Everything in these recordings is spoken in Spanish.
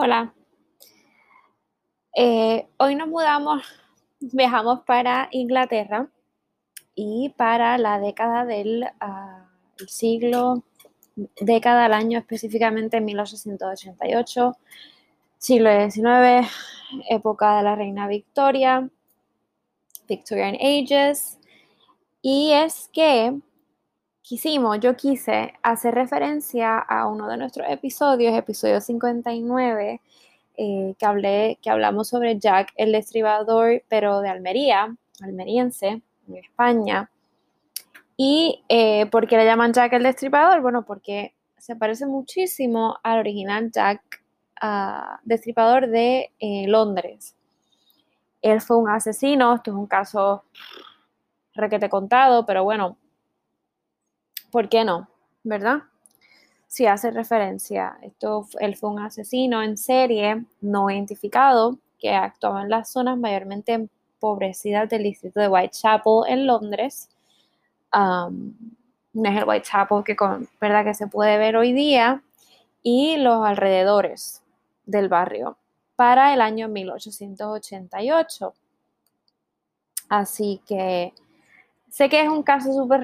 Hola. Eh, hoy nos mudamos, viajamos para Inglaterra y para la década del ah, siglo, década del año específicamente 1888, siglo XIX, época de la reina Victoria, Victorian Ages. Y es que quisimos, yo quise hacer referencia a uno de nuestros episodios, episodio 59, eh, que, hablé, que hablamos sobre Jack el Destribador, pero de Almería, almeriense, en España. ¿Y eh, por qué le llaman Jack el Destripador? Bueno, porque se parece muchísimo al original Jack uh, Destripador de eh, Londres. Él fue un asesino, esto es un caso requete contado, pero bueno, ¿por qué no? ¿Verdad? Si hace referencia, esto, él fue un asesino en serie no identificado que actuaba en las zonas mayormente empobrecidas del distrito de Whitechapel en Londres. no es el Whitechapel que, ¿verdad? que se puede ver hoy día y los alrededores del barrio para el año 1888. Así que Sé que es un caso súper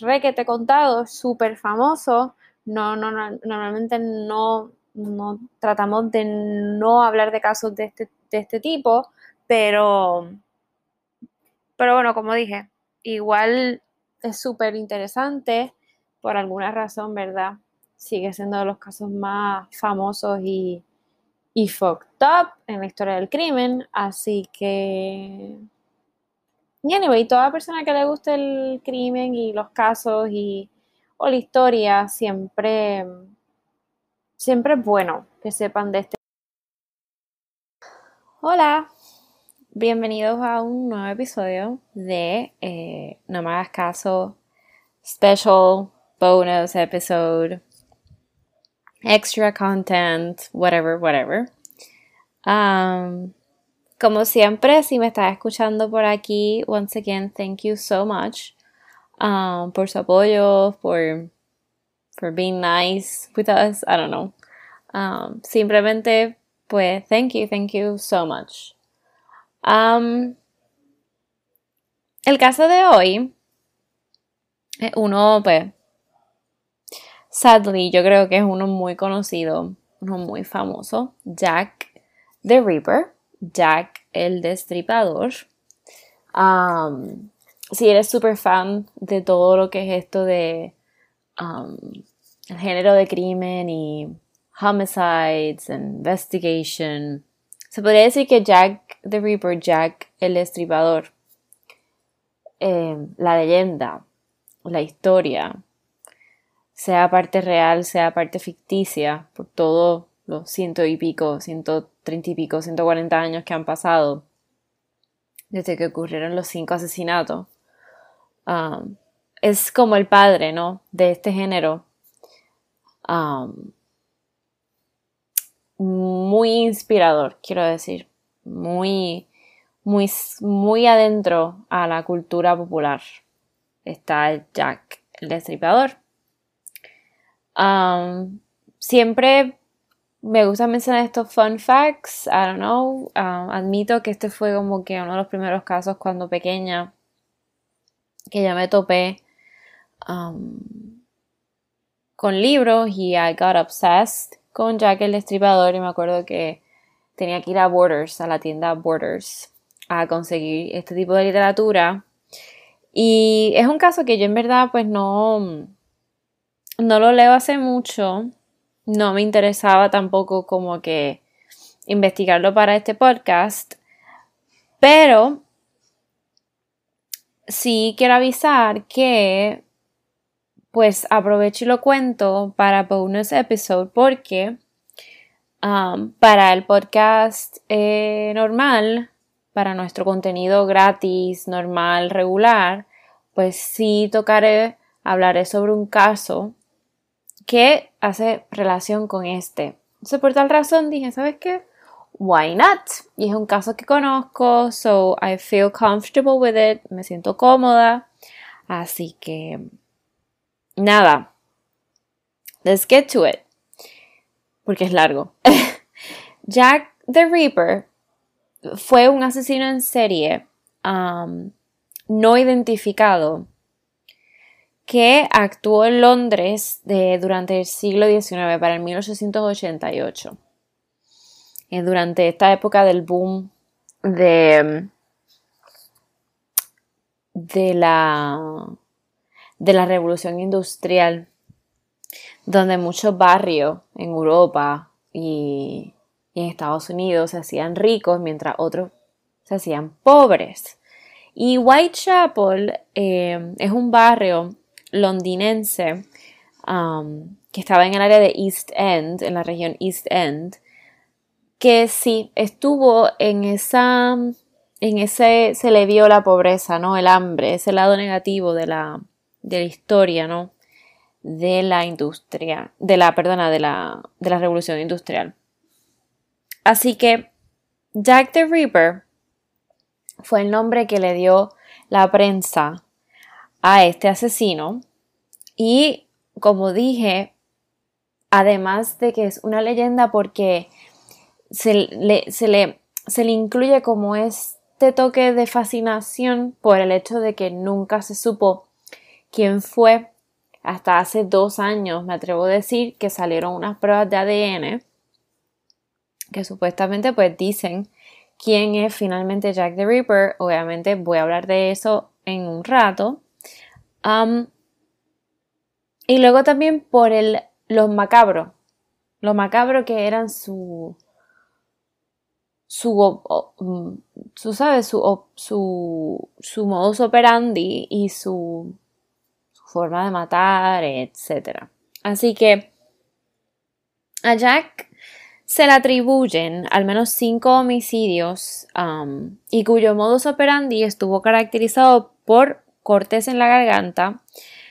requete contado, súper famoso. No, no, normalmente no, tratamos de no hablar de casos de este, de este tipo, pero, pero bueno, como dije, igual es súper interesante por alguna razón, ¿verdad? Sigue siendo de los casos más famosos y, y fucked up en la historia del crimen, así que y anyway, toda persona que le guste el crimen y los casos y o la historia, siempre, siempre es bueno que sepan de este. Hola, bienvenidos a un nuevo episodio de eh, No me hagas caso, special bonus episode, extra content, whatever, whatever. Um, como siempre, si me estás escuchando por aquí, once again, thank you so much um, por su apoyo, por for being nice with us. I don't know. Um, simplemente, pues, thank you, thank you so much. Um, el caso de hoy es uno, pues, sadly, yo creo que es uno muy conocido, uno muy famoso, Jack the Ripper. Jack el Destripador. si eres súper fan de todo lo que es esto de el género de crimen y homicides, investigation, se podría decir que Jack the Ripper, Jack el Destripador, em, la leyenda, la historia, sea parte real, sea parte ficticia, por todo los ciento y pico, ciento treinta y pico, ciento cuarenta años que han pasado desde que ocurrieron los cinco asesinatos. Um, es como el padre, ¿no? De este género. Um, muy inspirador, quiero decir. Muy, muy, muy adentro a la cultura popular. Está Jack el Destripador. Um, siempre me gusta mencionar estos fun facts, I don't know, um, admito que este fue como que uno de los primeros casos cuando pequeña que ya me topé um, con libros y I got obsessed con Jack el Destripador y me acuerdo que tenía que ir a Borders, a la tienda Borders, a conseguir este tipo de literatura. Y es un caso que yo en verdad pues no, no lo leo hace mucho no me interesaba tampoco como que investigarlo para este podcast, pero sí quiero avisar que pues aprovecho y lo cuento para bonus episode porque um, para el podcast eh, normal, para nuestro contenido gratis, normal, regular, pues sí tocaré, hablaré sobre un caso que hace relación con este. Entonces, por tal razón dije, ¿sabes qué? Why not? Y es un caso que conozco, so I feel comfortable with it, me siento cómoda. Así que, nada, let's get to it. Porque es largo. Jack the Ripper fue un asesino en serie no identificado que actuó en Londres durante el siglo XIX, para el 1888. Eh, durante esta época del boom de, de, la, de la revolución industrial, donde muchos barrios en Europa y, en Estados Unidos se hacían ricos mientras otros se hacían pobres. Y Whitechapel eh, es un barrio londinense um, que estaba en el área de East End, en la región East End, que sí estuvo en esa, en ese, se le vio la pobreza, ¿no? El hambre, ese lado negativo de la, de la historia, ¿no? De la industria, de la, perdona, de la, de la revolución industrial. Así que Jack the Ripper fue el nombre que le dio la prensa a este asesino. Y como dije, además de que es una leyenda porque se le, se le, se le incluye como este toque de fascinación por el hecho de que nunca se supo quién fue. Hasta hace dos años, me atrevo a decir, que salieron unas pruebas de ADN que supuestamente pues dicen quién es finalmente Jack the Ripper. Obviamente voy a hablar de eso en un rato. Y luego también por el, los macabros. Los macabros que eran su. Su, mm, su, ¿sabes? Su, su, su modus operandi y su, su forma de matar, etc. Así que a Jack se le atribuyen al menos cinco homicidios y cuyo modus operandi estuvo caracterizado por cortes en la garganta,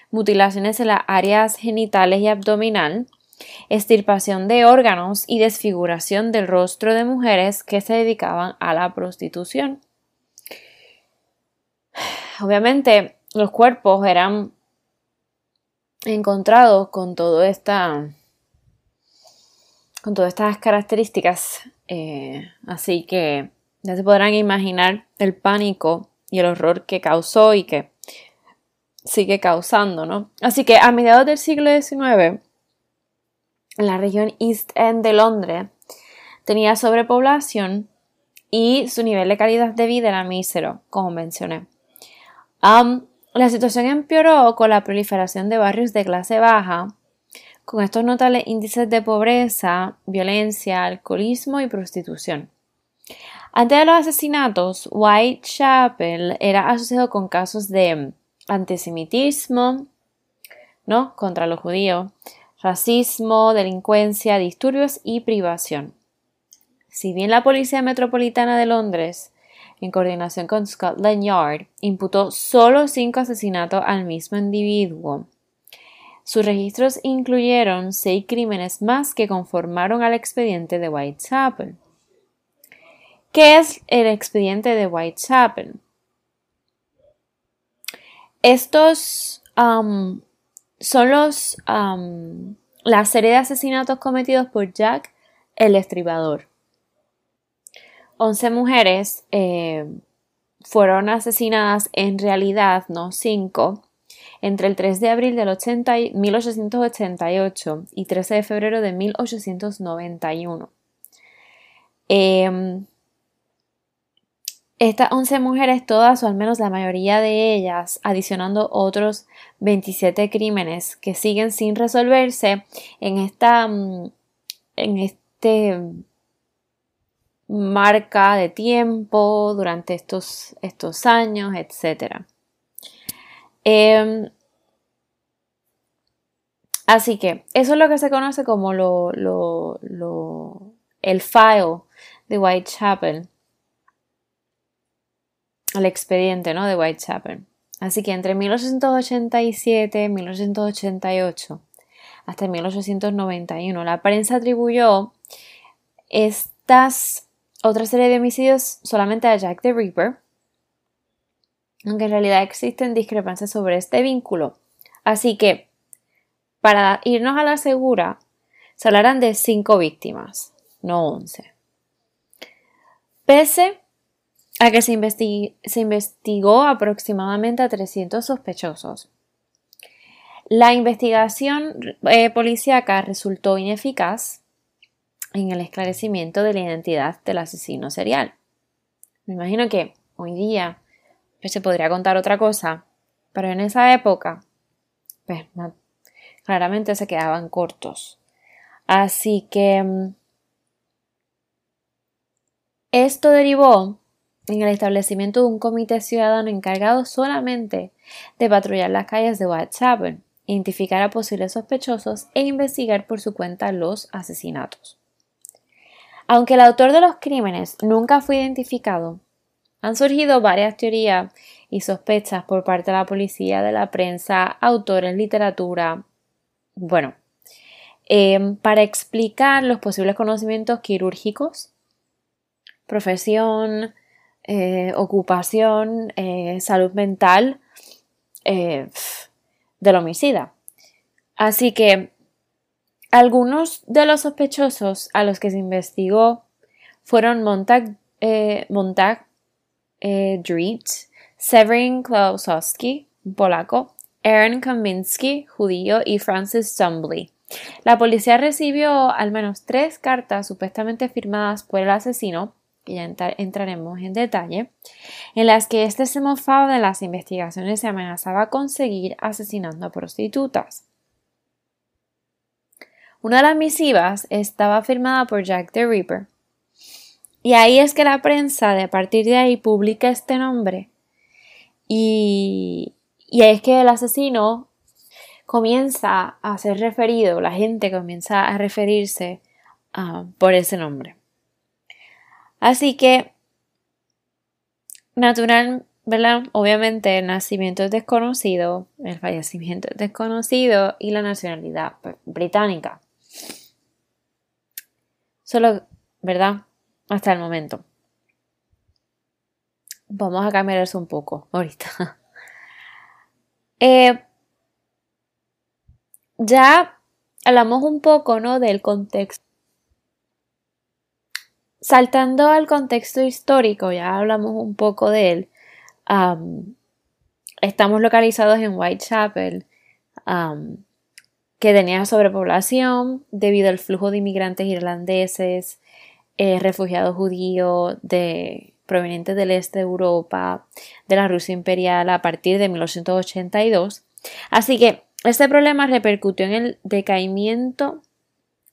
mutilaciones en las áreas genitales y abdominal, extirpación de órganos y desfiguración del rostro de mujeres que se dedicaban a la prostitución. Obviamente los cuerpos eran encontrados con todo esta con todas estas características. Eh, así que ya se podrán imaginar el pánico y el horror que causó y que sigue causando, ¿no? Así que a mediados del siglo XIX, la región East End de Londres, tenía sobrepoblación y su nivel de calidad de vida era mísero, como mencioné. la situación empeoró con la proliferación de barrios de clase baja con estos notables índices de pobreza, violencia, alcoholismo y prostitución. Antes de los asesinatos, Whitechapel era asociado con casos de antisemitismo, ¿no? contra los judíos, racismo, delincuencia, disturbios y privación. Si bien la Policía Metropolitana de Londres, en coordinación con Scotland Yard, imputó solo cinco asesinatos al mismo individuo, sus registros incluyeron seis crímenes más que conformaron al expediente de Whitechapel. ¿Qué es el expediente de Whitechapel? Estos son los, la serie de asesinatos cometidos por Jack el Estribador. Once mujeres eh, fueron asesinadas en realidad, no cinco, entre el 3 de abril del 1888 y 13 de febrero de 1891. Em, estas 11 mujeres, todas o al menos la mayoría de ellas, adicionando otros 27 crímenes que siguen sin resolverse en esta mm, en este marca de tiempo durante estos, estos años, etc. Em, así que eso es lo que se conoce como lo, el file de Whitechapel. El expediente ¿no? de Whitechapel. Así que entre 1887 y 1888 hasta 1891 la prensa atribuyó estas otra serie de homicidios solamente a Jack the Ripper aunque en realidad existen discrepancias sobre este vínculo. Así que, para irnos a la segura, se hablarán de cinco víctimas, no once. Pese a que se, investigó aproximadamente a 300 sospechosos. La investigación eh, policíaca resultó ineficaz en el esclarecimiento de la identidad del asesino serial. Me imagino que hoy día pues, se podría contar otra cosa, pero en esa época, pues, claramente se quedaban cortos. Así que mm, esto derivó en el establecimiento de un comité ciudadano encargado solamente de patrullar las calles de Whitechapel, identificar a posibles sospechosos e investigar por su cuenta los asesinatos. Aunque el autor de los crímenes nunca fue identificado, han surgido varias teorías y sospechas por parte de la policía, de la prensa, autores, literatura, bueno, em, para explicar los posibles conocimientos quirúrgicos, profesión, eh, ocupación, eh, salud mental eh, del homicida. Así que algunos de los sospechosos a los que se investigó fueron Montag, Montag Severin Klausowski, polaco, Aaron Kaminsky, judío, y Francis Stumbly. La policía recibió al menos tres cartas supuestamente firmadas por el asesino que ya entraremos en detalle, en las que este se mofaba de las investigaciones y amenazaba con seguir asesinando a prostitutas. Una de las misivas estaba firmada por Jack the Ripper, y ahí es que la prensa de a partir de ahí publica este nombre. Y, y es que el asesino comienza a ser referido, la gente comienza a referirse ah, por ese nombre. Así que, natural, ¿verdad? Obviamente el nacimiento es desconocido, el fallecimiento es desconocido y la nacionalidad pues, británica. Solo, ¿verdad? Hasta el momento. Vamos a cambiar eso un poco ahorita. Eh, ya hablamos un poco, ¿no? Del contexto Saltando al contexto histórico, ya hablamos un poco de él. estamos localizados en Whitechapel, que tenía sobrepoblación debido al flujo de inmigrantes irlandeses, eh, refugiados judíos de, provenientes del este de Europa, de la Rusia imperial a partir de 1882. Así que este problema repercutió en el decaimiento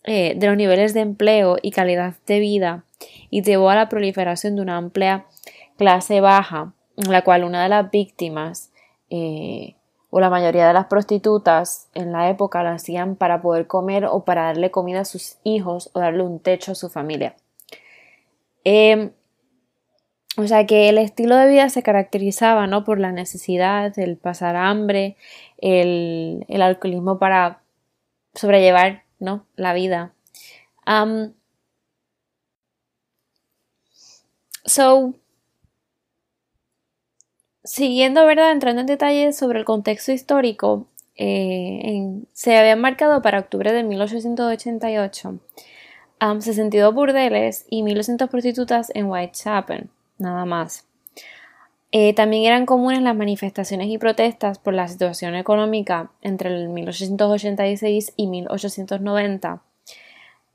eh, de los niveles de empleo y calidad de vida y llevó a la proliferación de una amplia clase baja, en la cual una de las víctimas eh, o la mayoría de las prostitutas en la época lo hacían para poder comer o para darle comida a sus hijos o darle un techo a su familia. Em, o sea que el estilo de vida se caracterizaba ¿no? por la necesidad, el pasar hambre, el, el alcoholismo para sobrellevar ¿no? La vida. So, siguiendo, ¿verdad? Entrando en detalles sobre el contexto histórico, eh, se habían marcado para octubre de 1888 62 burdeles y 1200 prostitutas en Whitechapel, nada más. Eh, también eran comunes las manifestaciones y protestas por la situación económica entre el 1886 y 1890,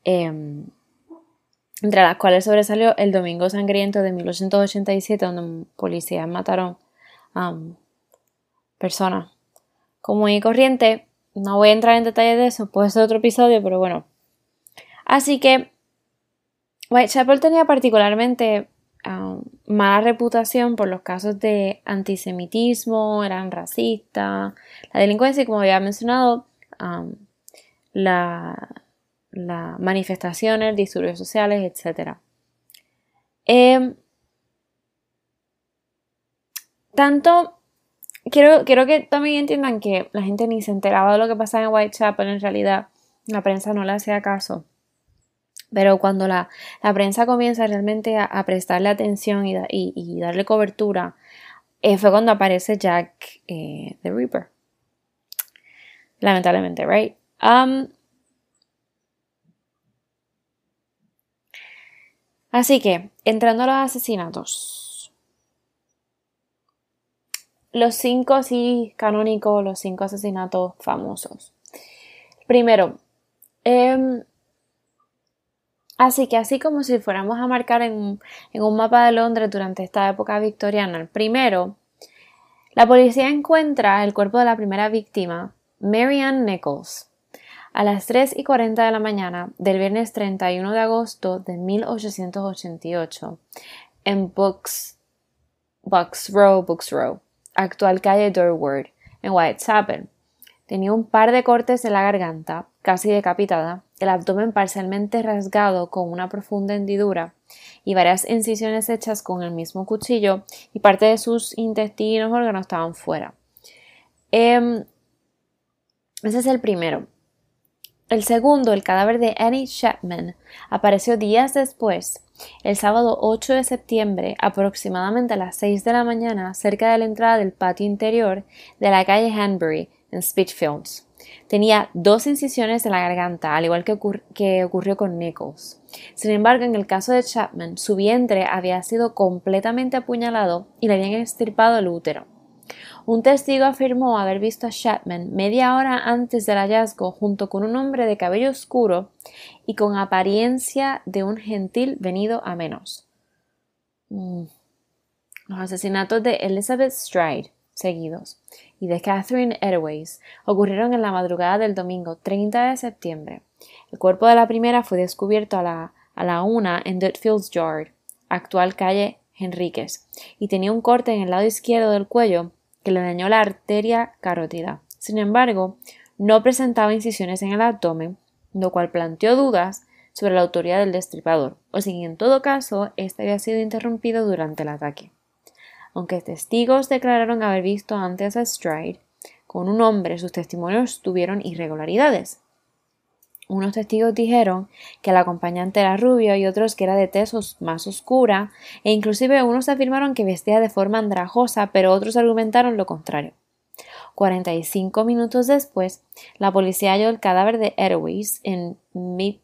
em, entre las cuales sobresalió el Domingo Sangriento de 1887, donde policías mataron a personas común y corriente. No voy a entrar en detalles de eso, puede ser otro episodio, pero bueno. Así que Whitechapel tenía particularmente Um, mala reputación por los casos de antisemitismo, eran racistas, la delincuencia y como había mencionado, um, las manifestaciones, disturbios sociales, etc. Em, tanto, quiero, quiero que también entiendan que la gente ni se enteraba de lo que pasaba en Whitechapel, en realidad la prensa no le hacía caso. Pero cuando la, prensa comienza realmente a, prestarle atención y, darle cobertura, eh, fue cuando aparece Jack eh, the Reaper. Lamentablemente, right? Um, Así que, entrando a los asesinatos. Los cinco, sí, canónicos, los cinco asesinatos famosos. Primero, em, así que así como si fuéramos a marcar en, en un mapa de Londres durante esta época victoriana, el primero, la policía encuentra el cuerpo de la primera víctima, Marianne Nichols, a las 3 y 40 de la mañana del viernes 31 de agosto de 1888 en Books, Bucks Row, Books Row, actual calle Durward, en Whitechapel. Tenía un par de cortes en la garganta, casi decapitada, el abdomen parcialmente rasgado con una profunda hendidura y varias incisiones hechas con el mismo cuchillo y parte de sus intestinos órganos estaban fuera. Em, ese es el primero. El segundo, el cadáver de Annie Chapman, apareció días después, el sábado 8 de septiembre, aproximadamente a las 6 de la mañana, cerca de la entrada del patio interior de la calle Hanbury, en Spitalfields. Tenía dos incisiones en la garganta, al igual que, que, ocurrió con Nichols. Sin embargo, en el caso de Chapman, su vientre había sido completamente apuñalado y le habían extirpado el útero. Un testigo afirmó haber visto a Chapman media hora antes del hallazgo junto con un hombre de cabello oscuro y con apariencia de un gentil venido a menos. Mm. Los asesinatos de Elizabeth Stride, seguidos, y de Catherine Airways ocurrieron en la madrugada del domingo 30 de septiembre. El cuerpo de la primera fue descubierto a la, a la una en Dutfields Yard, actual calle Henríquez, y tenía un corte en el lado izquierdo del cuello que le dañó la arteria carótida. Sin embargo, no presentaba incisiones en el abdomen, lo cual planteó dudas sobre la autoría del destripador, o si en todo caso éste había sido interrumpido durante el ataque. Aunque testigos declararon haber visto antes a Stride con un hombre, sus testimonios tuvieron irregularidades. Unos testigos dijeron que el acompañante era rubio y otros que era de tez más oscura, e inclusive unos afirmaron que vestía de forma andrajosa, pero otros argumentaron lo contrario. 45 minutos después, la policía halló el cadáver de Airways en Mid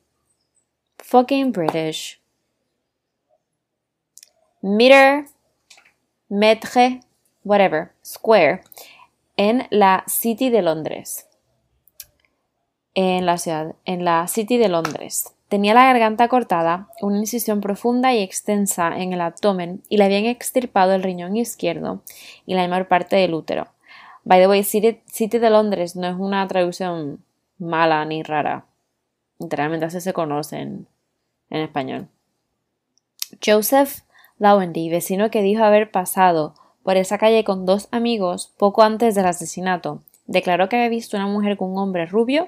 fucking British. Meter, metre, whatever, square, en la City de Londres en la ciudad, en la City de Londres. Tenía la garganta cortada, una incisión profunda y extensa en el abdomen y le habían extirpado el riñón izquierdo y la mayor parte del útero. By the way, City, de Londres no es una traducción mala ni rara. Literalmente así se conoce en, español. Joseph Lawendy, vecino que dijo haber pasado por esa calle con dos amigos poco antes del asesinato, Declaró que había visto una mujer con un hombre rubio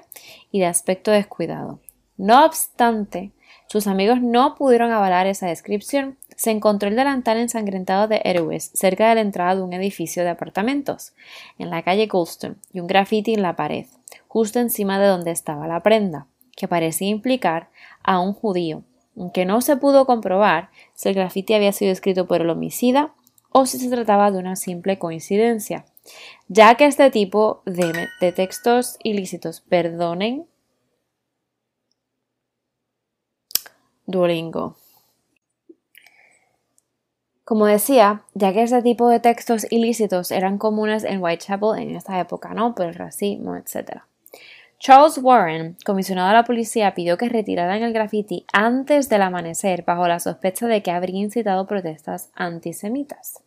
y de aspecto descuidado. No obstante, sus amigos no pudieron avalar esa descripción. Se encontró el delantal ensangrentado de Héroes cerca de la entrada de un edificio de apartamentos, en la calle Goulston, y un graffiti en la pared, justo encima de donde estaba la prenda, que parecía implicar a un judío, aunque no se pudo comprobar si el graffiti había sido escrito por el homicida o si se trataba de una simple coincidencia ya que este tipo de, textos ilícitos perdonen Duolingo. Como decía, ya que este tipo de textos ilícitos eran comunes en Whitechapel en esta época, ¿no? Por el racismo, etc. Charles Warren, comisionado de la policía, pidió que retiraran el graffiti antes del amanecer bajo la sospecha de que habría incitado protestas antisemitas.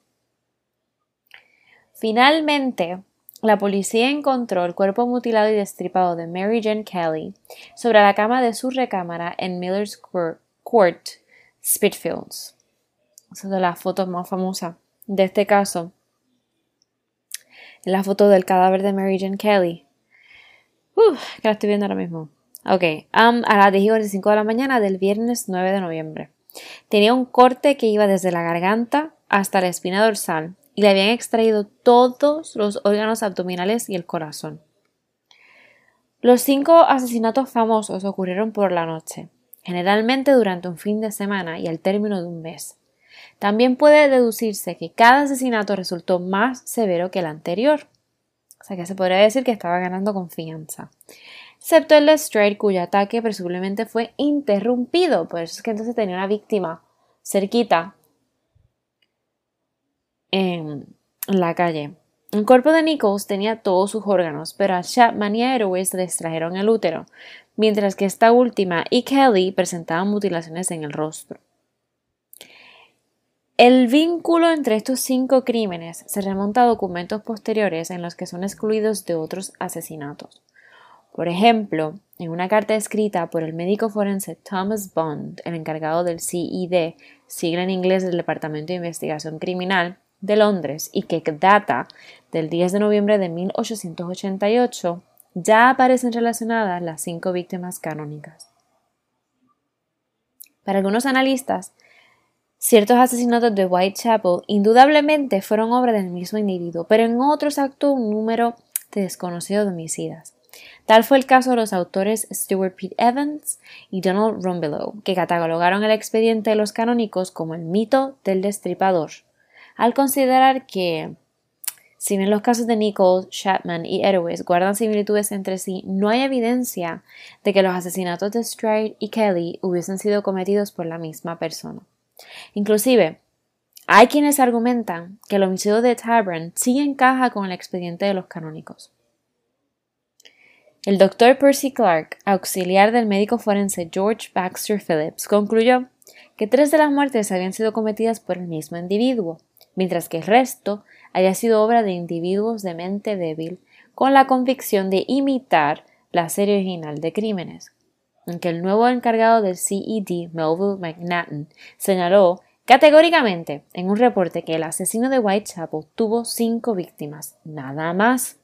Finalmente, la policía encontró el cuerpo mutilado y destripado de Mary Jane Kelly sobre la cama de su recámara en Miller's Court, Spitfields. Esa es de las fotos más famosas de este caso. La foto del cadáver de Mary Jane Kelly. Uf, que la estoy viendo ahora mismo. Ok, a las 10 y 45 de la mañana del viernes 9 de noviembre. Tenía un corte que iba desde la garganta hasta la espina dorsal y le habían extraído todos los órganos abdominales y el corazón. Los cinco asesinatos famosos ocurrieron por la noche, generalmente durante un fin de semana y al término de un mes. También puede deducirse que cada asesinato resultó más severo que el anterior. O sea que se podría decir que estaba ganando confianza. Excepto el de Straight, cuyo ataque presumiblemente fue interrumpido. Por eso es que entonces tenía una víctima cerquita, en la calle. El cuerpo de Nichols tenía todos sus órganos, pero a Chapman y a Airways le extrajeron el útero, mientras que esta última y Kelly presentaban mutilaciones en el rostro. El vínculo entre estos cinco crímenes se remonta a documentos posteriores en los que son excluidos de otros asesinatos. Por ejemplo, en una carta escrita por el médico forense Thomas Bond, el encargado del CID, sigla en inglés del Departamento de Investigación Criminal de Londres y que data del 10 de noviembre de 1888, ya aparecen relacionadas las cinco víctimas canónicas. Para algunos analistas, ciertos asesinatos de Whitechapel indudablemente fueron obra del mismo individuo, pero en otros actuó un número de desconocidos homicidas. Tal fue el caso de los autores Stuart Pete Evans y Donald Rumbelow, que catalogaron el expediente de los canónicos como el mito del destripador, al considerar que, si bien los casos de Nichols, Chapman y Edwards guardan similitudes entre sí, no hay evidencia de que los asesinatos de Stride y Kelly hubiesen sido cometidos por la misma persona. Inclusive, hay quienes argumentan que el homicidio de Tabern sí encaja con el expediente de los canónicos. El doctor Percy Clark, auxiliar del médico forense George Baxter Phillips, concluyó que tres de las muertes habían sido cometidas por el mismo individuo, mientras que el resto había sido obra de individuos de mente débil con la convicción de imitar la serie original de crímenes. Aunque el nuevo encargado del CED, Melville McNaughton, señaló categóricamente en un reporte que el asesino de Whitechapel tuvo cinco víctimas, nada más.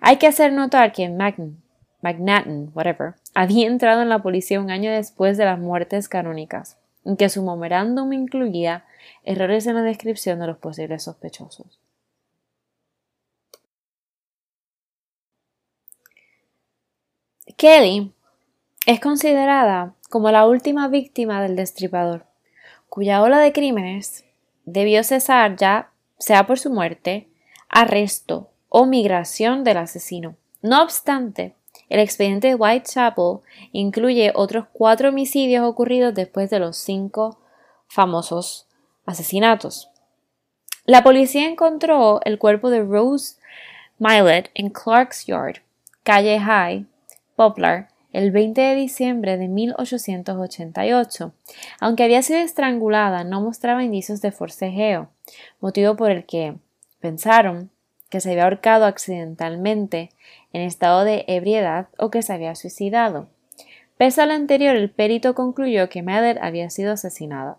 Hay que hacer notar que McNaughton, whatever, había entrado en la policía un año después de las muertes canónicas, en que su memorándum incluía errores en la descripción de los posibles sospechosos. Kelly es considerada como la última víctima del destripador, cuya ola de crímenes debió cesar ya sea por su muerte, arresto o migración del asesino. No obstante, el expediente de Whitechapel incluye otros cuatro homicidios ocurridos después de los cinco famosos asesinatos. La policía encontró el cuerpo de Rose Milet en Clark's Yard, calle High, Poplar, el 20 de diciembre de 1888. Aunque había sido estrangulada, no mostraba indicios de forcejeo, motivo por el que pensaron que se había ahorcado accidentalmente en estado de ebriedad o que se había suicidado. Pese a lo anterior, el perito concluyó que Mallet había sido asesinada.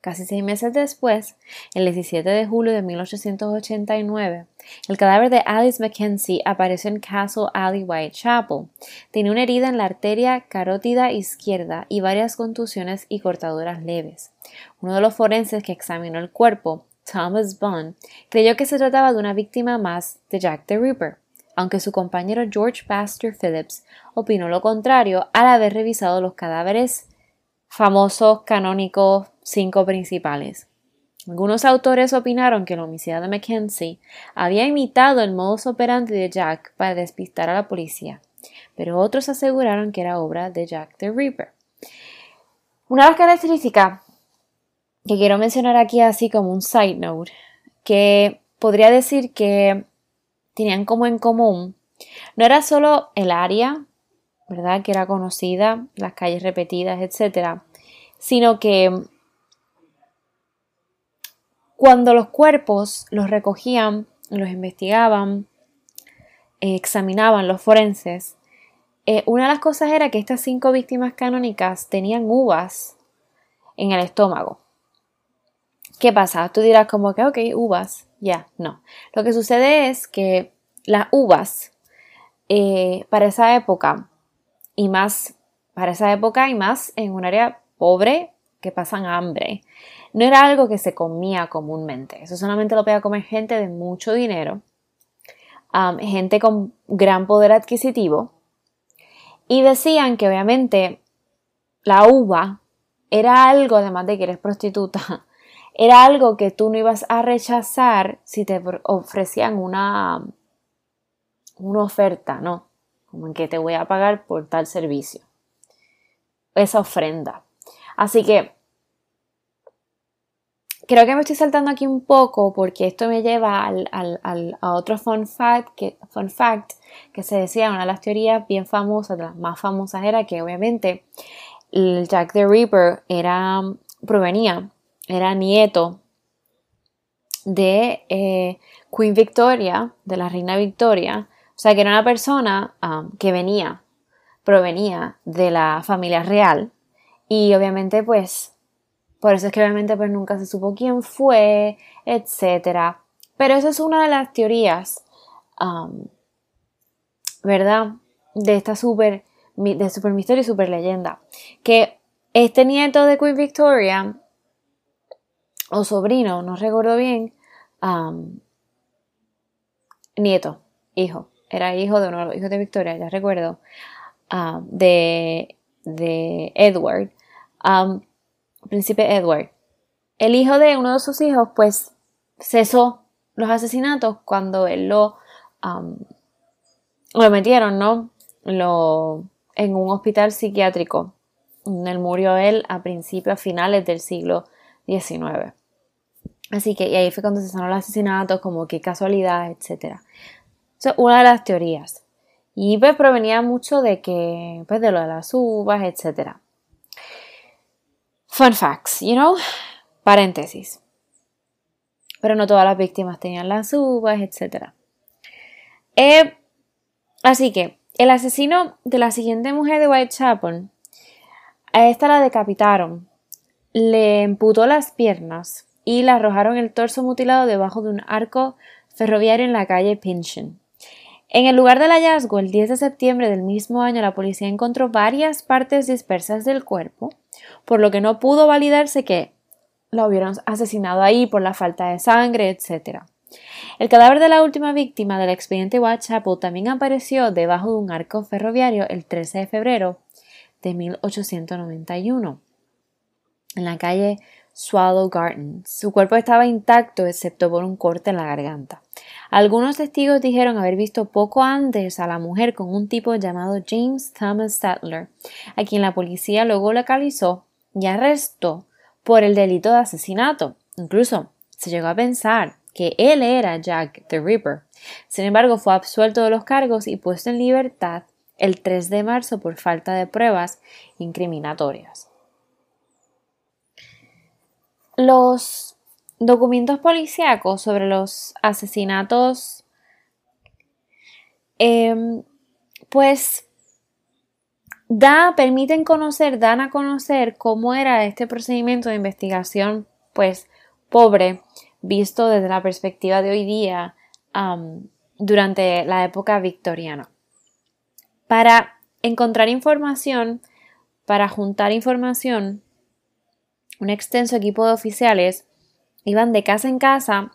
Casi seis meses después, el 17 de julio de 1889, el cadáver de Alice Mackenzie apareció en Castle Alley Whitechapel. Tenía una herida en la arteria carótida izquierda y varias contusiones y cortaduras leves. Uno de los forenses que examinó el cuerpo, Thomas Bond, creyó que se trataba de una víctima más de Jack the Ripper, aunque su compañero George Pastor Phillips opinó lo contrario al haber revisado los cadáveres famosos canónicos cinco principales. Algunos autores opinaron que el homicidio de Mackenzie había imitado el modus operandi de Jack para despistar a la policía, pero otros aseguraron que era obra de Jack the Ripper. Una de características que quiero mencionar aquí así como un side note, que podría decir que tenían como en común, no era solo el área, ¿verdad? Que era conocida, las calles repetidas, etcétera, sino que cuando los cuerpos los recogían, los investigaban, eh, examinaban los forenses, eh, una de las cosas era que estas cinco víctimas canónicas tenían uvas en el estómago. ¿Qué pasa? Tú dirás como que, ok, uvas, ya, no. Lo que sucede es que las uvas eh, para esa época y más, para esa época y más en un área pobre que pasan hambre, no era algo que se comía comúnmente. Eso solamente lo podía comer gente de mucho dinero, gente con gran poder adquisitivo. Y decían que obviamente la uva era algo, además de que eres prostituta, era algo que tú no ibas a rechazar si te ofrecían una, una oferta, ¿no? Como en que te voy a pagar por tal servicio. Esa ofrenda. Así que creo que me estoy saltando aquí un poco porque esto me lleva a otro fun fact, que, fun fact que se decía, una de las teorías bien famosas, de las más famosas, era que obviamente el Jack the Ripper era, provenía, era nieto de eh, Queen Victoria, de la reina Victoria, sea que era una persona um, que venía, provenía de la familia real y obviamente pues, por eso es que obviamente pues nunca se supo quién fue, etc. Pero esa es una de las teorías, um, ¿verdad? De esta super, de super misterio y super leyenda. Que este nieto de Queen Victoria, o sobrino, no recuerdo bien, nieto, hijo, era hijo de uno de los hijos de Victoria, ya recuerdo, de, de, Edward, príncipe Edward. El hijo de uno de sus hijos, pues, cesó los asesinatos cuando él lo, lo metieron, ¿no? Lo, en un hospital psiquiátrico. Él murió él a principios, a finales del siglo XIX. Así que y ahí fue cuando sanó los asesinatos, como qué casualidad, etc. Eso es una de las teorías. Y pues provenía mucho de que, pues de lo de las uvas, etc. Fun facts, you know, paréntesis. Pero no todas las víctimas tenían las uvas, etc. Eh, así que el asesino de la siguiente mujer de Whitechapel, a esta la decapitaron, le emputó las piernas y la arrojaron el torso mutilado debajo de un arco ferroviario en la calle Pynchon. En el lugar del hallazgo, el 10 de septiembre del mismo año, la policía encontró varias partes dispersas del cuerpo, por lo que no pudo validarse que la hubieran asesinado ahí por la falta de sangre, etc. El cadáver de la última víctima del expediente Whitechapel también apareció debajo de un arco ferroviario el 13 de febrero de 1891, en la calle Swallow Garden. Su cuerpo estaba intacto excepto por un corte en la garganta. Algunos testigos dijeron haber visto poco antes a la mujer con un tipo llamado James Thomas Sattler, a quien la policía luego localizó y arrestó por el delito de asesinato. Incluso se llegó a pensar que él era Jack the Ripper. Sin embargo, fue absuelto de los cargos y puesto en libertad el 3 de marzo por falta de pruebas incriminatorias. Los documentos policíacos sobre los asesinatos, em, pues permiten conocer, dan a conocer cómo era este procedimiento de investigación, pues pobre, visto desde la perspectiva de hoy día durante la época victoriana. Para encontrar información, para juntar información, un extenso equipo de oficiales iban de casa en casa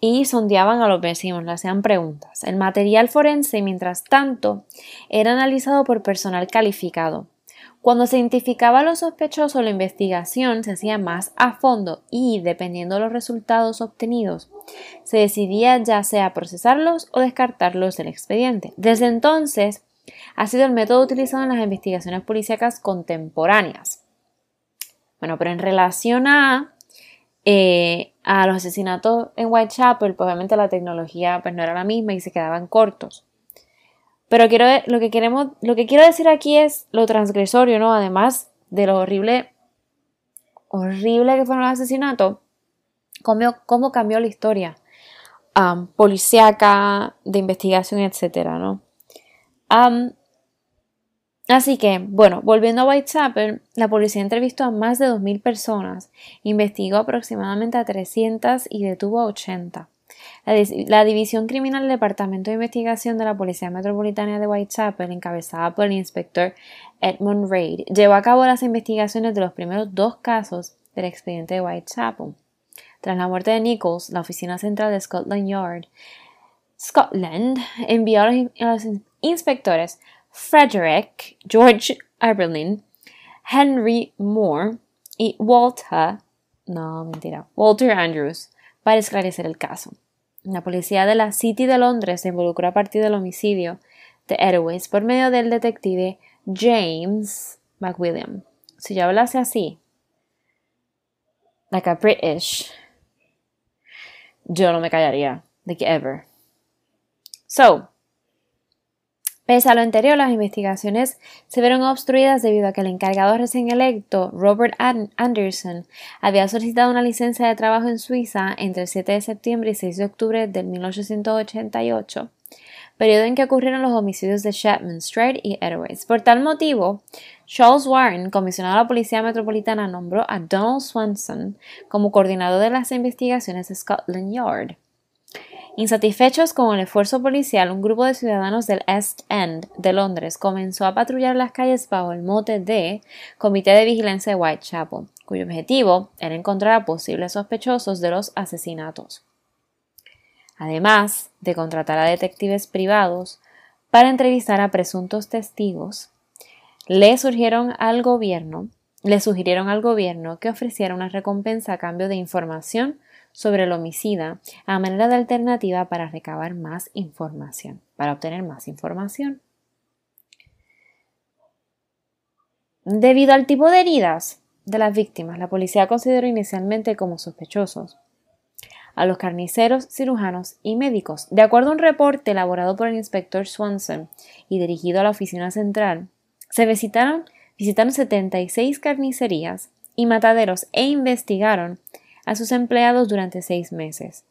y sondeaban a los vecinos, le hacían preguntas. El material forense, mientras tanto, era analizado por personal calificado. Cuando se identificaba a los sospechosos, la investigación se hacía más a fondo y, dependiendo de los resultados obtenidos, se decidía ya sea procesarlos o descartarlos del expediente. Desde entonces, ha sido el método utilizado en las investigaciones policíacas contemporáneas. Bueno, pero en relación a, eh, a los asesinatos en Whitechapel, pues obviamente la tecnología pues no era la misma y se quedaban cortos. Pero quiero, lo, que queremos, lo que quiero decir aquí es lo transgresorio, ¿no? Además de lo horrible, horrible que fueron los asesinatos, cómo, cómo cambió la historia um, policíaca, de investigación, etcétera, ¿no? Así que, bueno, volviendo a Whitechapel, la policía entrevistó a más de 2.000 personas, investigó aproximadamente a 300 y detuvo a 80. La, División Criminal del Departamento de Investigación de la Policía Metropolitana de Whitechapel, encabezada por el inspector Edmund Reid, llevó a cabo las investigaciones de los primeros dos casos del expediente de Whitechapel. Tras la muerte de Nichols, la oficina central de Scotland Yard, Scotland, envió a los inspectores Frederick George Aberlin, Henry Moore y Walter, no, mentira, Walter Andrews para esclarecer el caso. La policía de la City de Londres se involucró a partir del homicidio de Edwards por medio del detective James McWilliam. Si yo hablase así, like a British, yo no me callaría, like ever. So, Pese a lo anterior, las investigaciones se vieron obstruidas debido a que el encargado recién electo, Robert Anderson, había solicitado una licencia de trabajo en Suiza entre el 7 de septiembre y 6 de octubre de 1888, periodo en que ocurrieron los homicidios de Chapman Street y Edwards. Por tal motivo, Charles Warren, comisionado de la Policía Metropolitana, nombró a Donald Swanson como coordinador de las investigaciones de Scotland Yard. Insatisfechos con el esfuerzo policial, un grupo de ciudadanos del East End de Londres comenzó a patrullar las calles bajo el mote de Comité de Vigilancia de Whitechapel, cuyo objetivo era encontrar a posibles sospechosos de los asesinatos. Además de contratar a detectives privados para entrevistar a presuntos testigos, le surgieron al gobierno, le sugirieron al gobierno que ofreciera una recompensa a cambio de información sobre el homicida a manera de alternativa para recabar más información, para obtener más información. Debido al tipo de heridas de las víctimas, la policía consideró inicialmente como sospechosos a los carniceros, cirujanos y médicos. De acuerdo a un reporte elaborado por el inspector Swanson y dirigido a la oficina central, se visitaron, visitaron 76 carnicerías y mataderos e investigaron a sus empleados durante seis meses.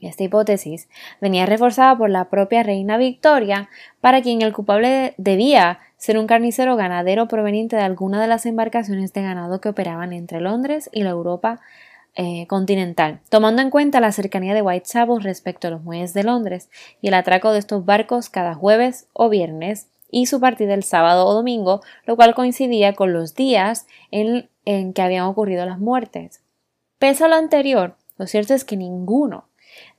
Esta hipótesis venía reforzada por la propia reina Victoria, para quien el culpable debía ser un carnicero ganadero proveniente de alguna de las embarcaciones de ganado que operaban entre Londres y la Europa eh, continental, tomando en cuenta la cercanía de Whitechapel respecto a los muelles de Londres y el atraco de estos barcos cada jueves o viernes y su partida el sábado o domingo, lo cual coincidía con los días en que habían ocurrido las muertes. Pese a lo anterior, lo cierto es que ninguno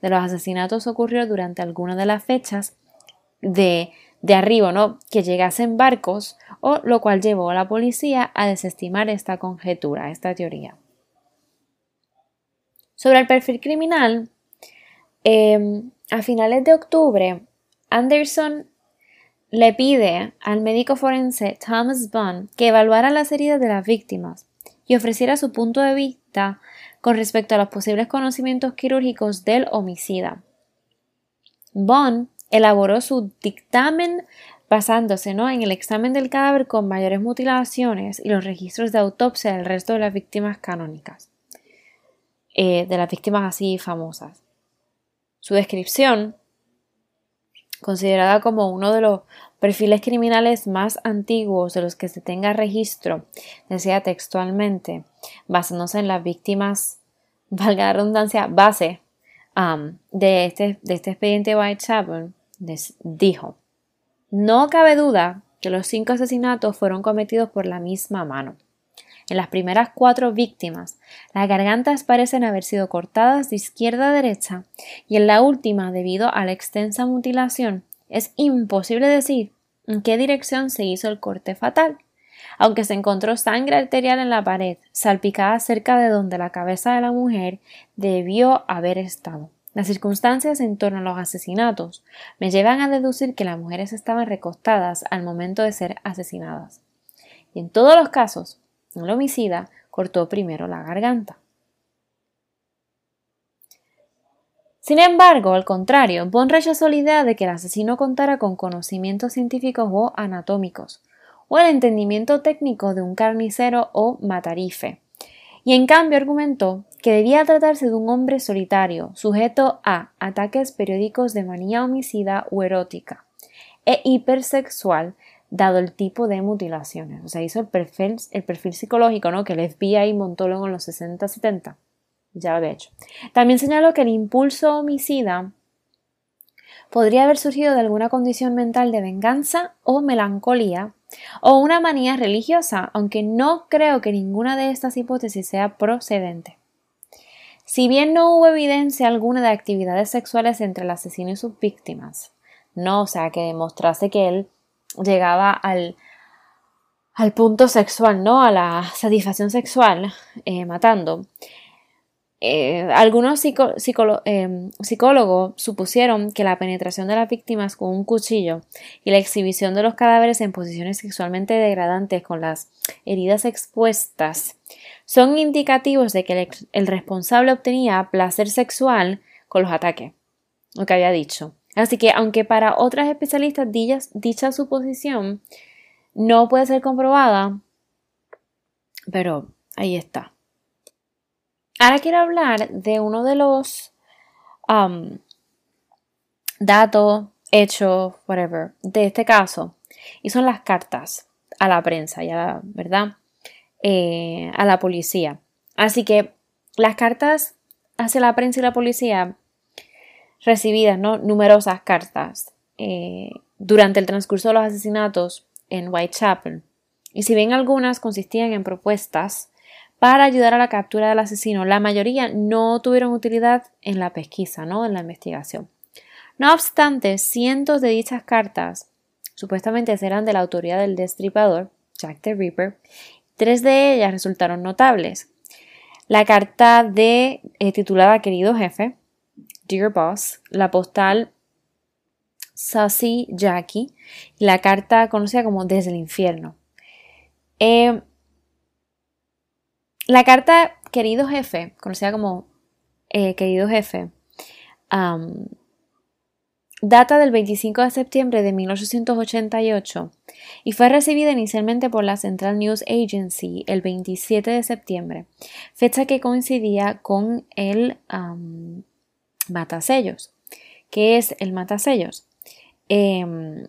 de los asesinatos ocurrió durante alguna de las fechas de, de arribo, ¿no? Que llegasen barcos, o lo cual llevó a la policía a desestimar esta conjetura, esta teoría. Sobre el perfil criminal, em, a finales de octubre, Anderson le pide al médico forense Thomas Bond que evaluara las heridas de las víctimas y ofreciera su punto de vista con respecto a los posibles conocimientos quirúrgicos del homicida. Bond elaboró su dictamen basándose ¿no? en el examen del cadáver con mayores mutilaciones y los registros de autopsia del resto de las víctimas canónicas, eh, de las víctimas así famosas. Su descripción, considerada como uno de los perfiles criminales más antiguos de los que se tenga registro, decía textualmente, basándose en las víctimas, valga la redundancia, base um, de, este, de este expediente Whitechapel, dijo, no cabe duda que los cinco asesinatos fueron cometidos por la misma mano. En las primeras cuatro víctimas, las gargantas parecen haber sido cortadas de izquierda a derecha y en la última, debido a la extensa mutilación, es imposible decir en qué dirección se hizo el corte fatal aunque se encontró sangre arterial en la pared, salpicada cerca de donde la cabeza de la mujer debió haber estado. Las circunstancias en torno a los asesinatos me llevan a deducir que las mujeres estaban recostadas al momento de ser asesinadas. Y en todos los casos, el homicida cortó primero la garganta. Sin embargo, al contrario, Bond rechazó la idea de que el asesino contara con conocimientos científicos o anatómicos, o el entendimiento técnico de un carnicero o matarife, y en cambio argumentó que debía tratarse de un hombre solitario, sujeto a ataques periódicos de manía homicida o erótica, e hipersexual, dado el tipo de mutilaciones. O sea, hizo el perfil, psicológico ¿no? que el FBI montó luego en los 60-70. Ya lo hecho. También señaló que el impulso homicida podría haber surgido de alguna condición mental de venganza o melancolía o una manía religiosa, aunque no creo que ninguna de estas hipótesis sea procedente. Si bien no hubo evidencia alguna de actividades sexuales entre el asesino y sus víctimas, no, o sea, que demostrase que él llegaba al, al punto sexual, ¿no? A la satisfacción sexual, eh, matando. Eh, algunos em, psicólogos supusieron que la penetración de las víctimas con un cuchillo y la exhibición de los cadáveres en posiciones sexualmente degradantes con las heridas expuestas son indicativos de que el, responsable obtenía placer sexual con los ataques, lo que había dicho. Así que, aunque para otras especialistas dicha suposición no puede ser comprobada, pero ahí está. Ahora quiero hablar de uno de los um, datos, hechos, whatever, de este caso. Y son las cartas a la prensa y a la, ¿verdad? Eh, a la policía. Así que las cartas hacia la prensa y la policía recibidas, ¿no? Numerosas cartas eh, durante el transcurso de los asesinatos en Whitechapel. Y si bien algunas consistían en propuestas para ayudar a la captura del asesino. La mayoría no tuvieron utilidad en la pesquisa, ¿no? en la investigación. No obstante, cientos de dichas cartas supuestamente eran de la autoridad del destripador, Jack the Ripper. Tres de ellas resultaron notables. La carta de eh, titulada Querido Jefe, Dear Boss, la postal Sassy Jackie y la carta conocida como Desde el Infierno. Eh, la carta Querido Jefe, conocida como eh, Querido Jefe, data del 25 de septiembre de 1888 y fue recibida inicialmente por la Central News Agency el 27 de septiembre, fecha que coincidía con el matasellos. ¿Qué es el matasellos? Em,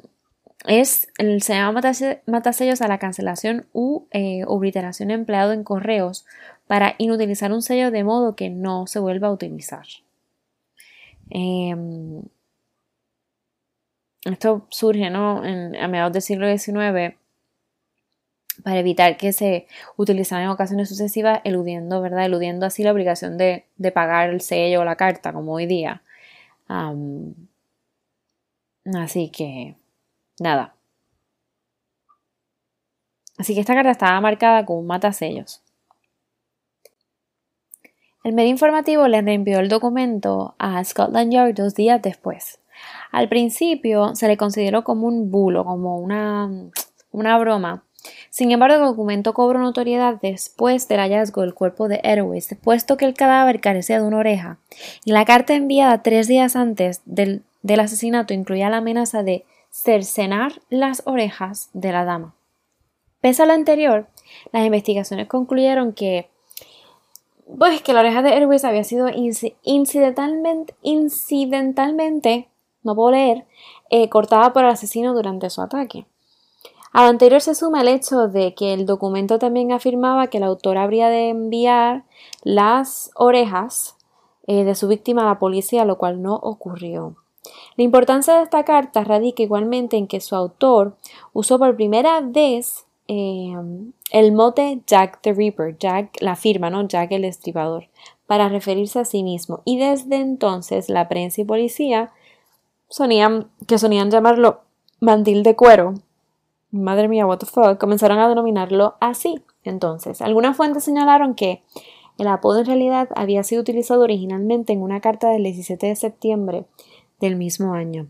es, se llama matasellos a la cancelación u eh, obliteración empleado en correos para inutilizar un sello de modo que no se vuelva a utilizar. Em, esto surge ¿no? a mediados del siglo XIX para evitar que se utilizaran en ocasiones sucesivas, eludiendo, ¿verdad? Eludiendo así la obligación de, pagar el sello o la carta, como hoy día. así que Nada. Así que esta carta estaba marcada con un matasellos. El medio informativo le reenvió el documento a Scotland Yard dos días después. Al principio se le consideró como un bulo, como una, una broma. Sin embargo, el documento cobró notoriedad después del hallazgo del cuerpo de Airways, puesto que el cadáver carecía de una oreja, y la carta enviada tres días antes del, del asesinato incluía la amenaza de cercenar las orejas de la dama. Pese a lo anterior, las investigaciones concluyeron que pues que la oreja de Airways había sido incidentalmente, incidentalmente no puedo leer, eh, cortada por el asesino durante su ataque. A lo anterior se suma el hecho de que el documento también afirmaba que el autor habría de enviar las orejas eh, de su víctima a la policía, lo cual no ocurrió. La importancia de esta carta radica igualmente en que su autor usó por primera vez em, el mote Jack the Reaper, Jack, la firma, ¿no? Jack el estripador, para referirse a sí mismo. Y desde entonces la prensa y policía sonían, que sonían llamarlo mandil de cuero, madre mía, what the fuck, comenzaron a denominarlo así. Entonces, algunas fuentes señalaron que el apodo en realidad había sido utilizado originalmente en una carta del 17 de septiembre del mismo año.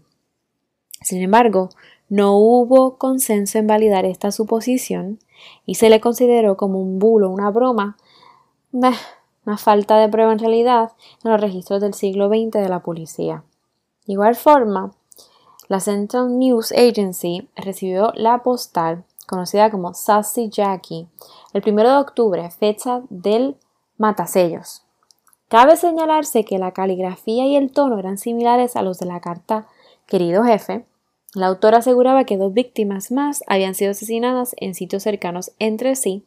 Sin embargo, no hubo consenso en validar esta suposición y se le consideró como un bulo, una broma, una falta de prueba en realidad en los registros del siglo XX de la policía. De igual forma, la Central News Agency recibió la postal conocida como Sassy Jackie el 1 de octubre, fecha del matasellos. Cabe señalarse que la caligrafía y el tono eran similares a los de la carta Querido jefe. La autora aseguraba que dos víctimas más habían sido asesinadas en sitios cercanos entre sí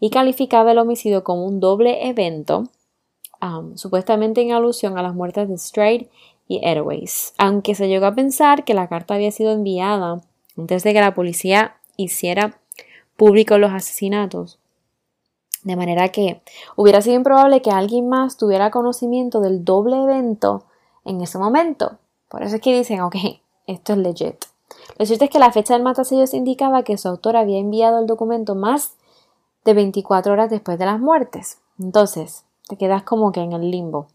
y calificaba el homicidio como un doble evento, supuestamente en alusión a las muertes de Straight y Airways, aunque se llegó a pensar que la carta había sido enviada antes de que la policía hiciera público los asesinatos. De manera que hubiera sido improbable que alguien más tuviera conocimiento del doble evento en ese momento. Por eso es que dicen, ok, esto es legit. Lo cierto es que la fecha del matasellos indicaba que su autor había enviado el documento más de 24 horas después de las muertes. Entonces, te quedas como que en el limbo,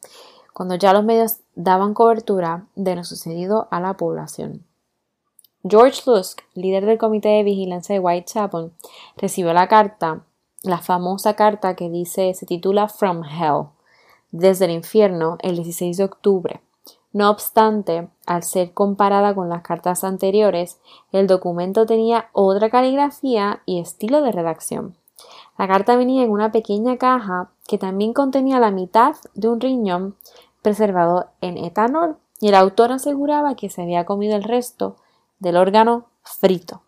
cuando ya los medios daban cobertura de lo sucedido a la población. George Lusk, líder del Comité de Vigilancia de Whitechapel, recibió la carta, la famosa carta que dice, se titula From Hell, desde el infierno, el 16 de octubre. No obstante, al ser comparada con las cartas anteriores, el documento tenía otra caligrafía y estilo de redacción. La carta venía en una pequeña caja que también contenía la mitad de un riñón preservado en etanol y el autor aseguraba que se había comido el resto del órgano frito.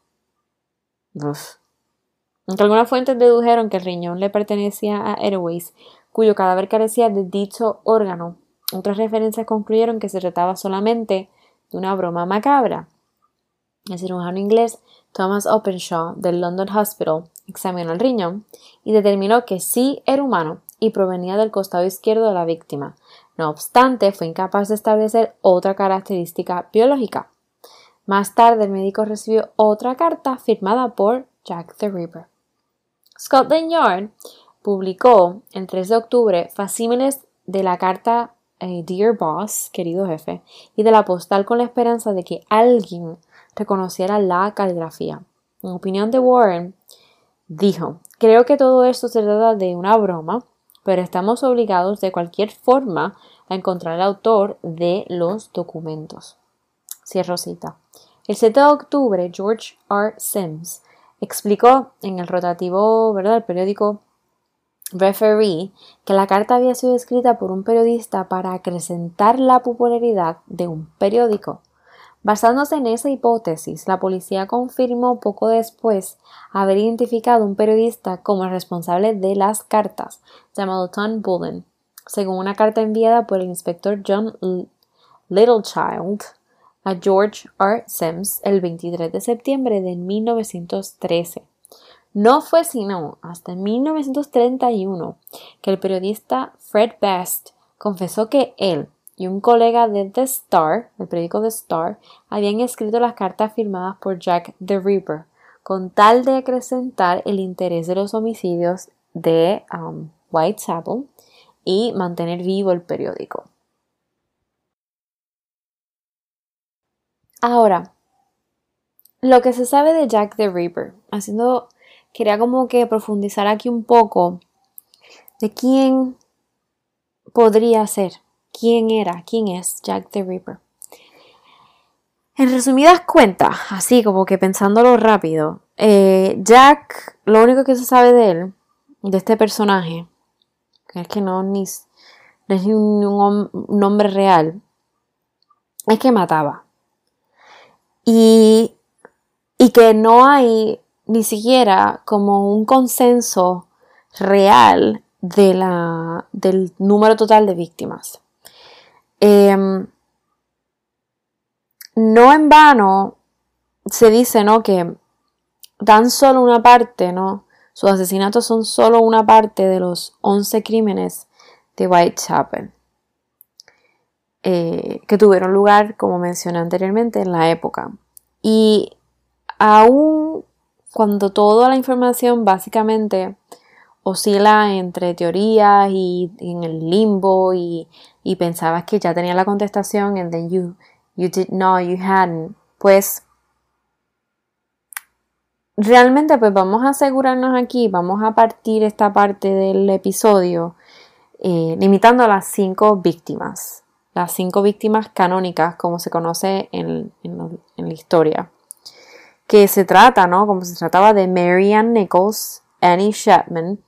Aunque algunas fuentes dedujeron que el riñón le pertenecía a Airways, cuyo cadáver carecía de dicho órgano, otras referencias concluyeron que se trataba solamente de una broma macabra. El cirujano inglés Thomas Openshaw del London Hospital examinó el riñón y determinó que sí era humano y provenía del costado izquierdo de la víctima. No obstante, fue incapaz de establecer otra característica biológica. Más tarde, el médico recibió otra carta firmada por Jack the Ripper. Scotland Yard publicó el 3 de octubre facímiles de la carta eh, Dear Boss, querido jefe, y de la postal con la esperanza de que alguien reconociera la caligrafía. En opinión de Warren, dijo, creo que todo esto se trata de una broma, pero estamos obligados de cualquier forma a encontrar el autor de los documentos. Cierro cita. El 7 de octubre, George R. Sims explicó en el rotativo, ¿verdad?, el periódico Referee que la carta había sido escrita por un periodista para acrecentar la popularidad de un periódico. Basándose en esa hipótesis, la policía confirmó poco después haber identificado un periodista como el responsable de las cartas, llamado Tom Bullen, según una carta enviada por el inspector John Littlechild a George R. Sims el 23 de septiembre de 1913. No fue sino hasta 1931 que el periodista Fred Best confesó que él y un colega de The Star, el periódico The Star, habían escrito las cartas firmadas por Jack the Ripper, con tal de acrecentar el interés de los homicidios de um, Whitechapel y mantener vivo el periódico. Ahora, lo que se sabe de Jack the Ripper, haciendo quería como que profundizar aquí un poco de quién podría ser, quién era, quién es Jack the Ripper. En resumidas cuentas, así como que pensándolo rápido, eh, Jack, lo único que se sabe de él, de este personaje, que es que no, ni, es ni un, nombre real, es que mataba. Y, que no hay ni siquiera como un consenso real de la, del número total de víctimas. Em, no en vano se dice ¿no? que tan solo una parte, ¿no? sus asesinatos son solo una parte de los 11 crímenes de Whitechapel eh, que tuvieron lugar, como mencioné anteriormente, en la época. Y aún cuando toda la información básicamente oscila entre teorías y, en el limbo y, pensabas que ya tenía la contestación and then you, you did know you hadn't, pues realmente pues vamos a asegurarnos aquí, vamos a partir esta parte del episodio eh, limitando a las cinco víctimas, las cinco víctimas canónicas como se conoce en la historia que se trata, ¿no? Como se trataba de Mary Ann Nichols, Annie Chapman,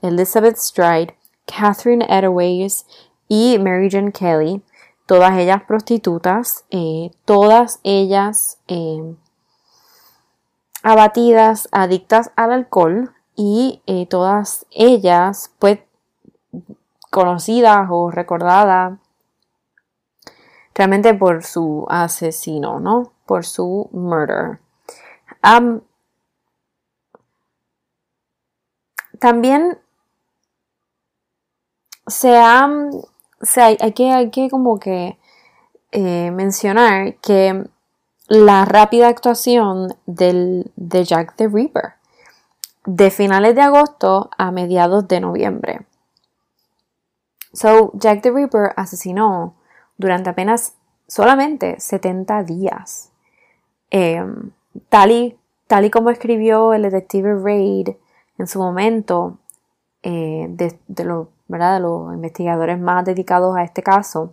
Elizabeth Stride, Catherine Edelweiss y Mary Jane Kelly, todas ellas prostitutas, eh, todas ellas eh, abatidas, adictas al alcohol y eh, todas ellas, pues, conocidas o recordadas realmente por su asesino, ¿no? Por su murder también se, hay, que, hay que como que eh, mencionar que la rápida actuación del, de Jack the Ripper de finales de agosto a mediados de noviembre. So, Jack the Ripper asesinó durante apenas solamente 70 días. Em, tal, y, tal y como escribió el detective Raid en su momento, eh, de, de, ¿verdad? de los investigadores más dedicados a este caso,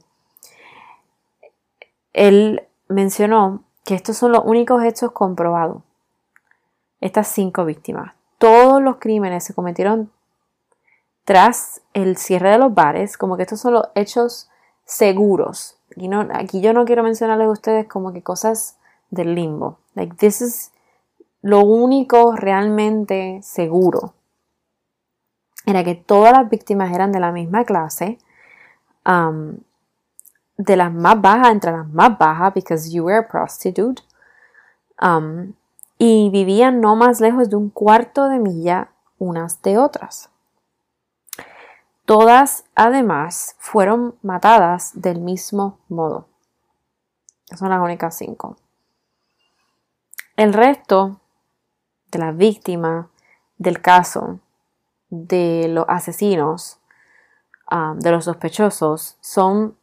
él mencionó que estos son los únicos hechos comprobados. Estas cinco víctimas. Todos los crímenes se cometieron tras el cierre de los bares, como que estos son los hechos seguros. Y no, aquí yo no quiero mencionarles a ustedes como que cosas del limbo. Like, this is lo único realmente seguro. Era que todas las víctimas eran de la misma clase. Um, de las más bajas, entre las más bajas, because you were a prostitute. Um, y vivían no más lejos de un cuarto de milla unas de otras. Todas, además, fueron matadas del mismo modo. Son las únicas cinco. El resto de las víctimas del caso, de los asesinos, um, de los sospechosos, son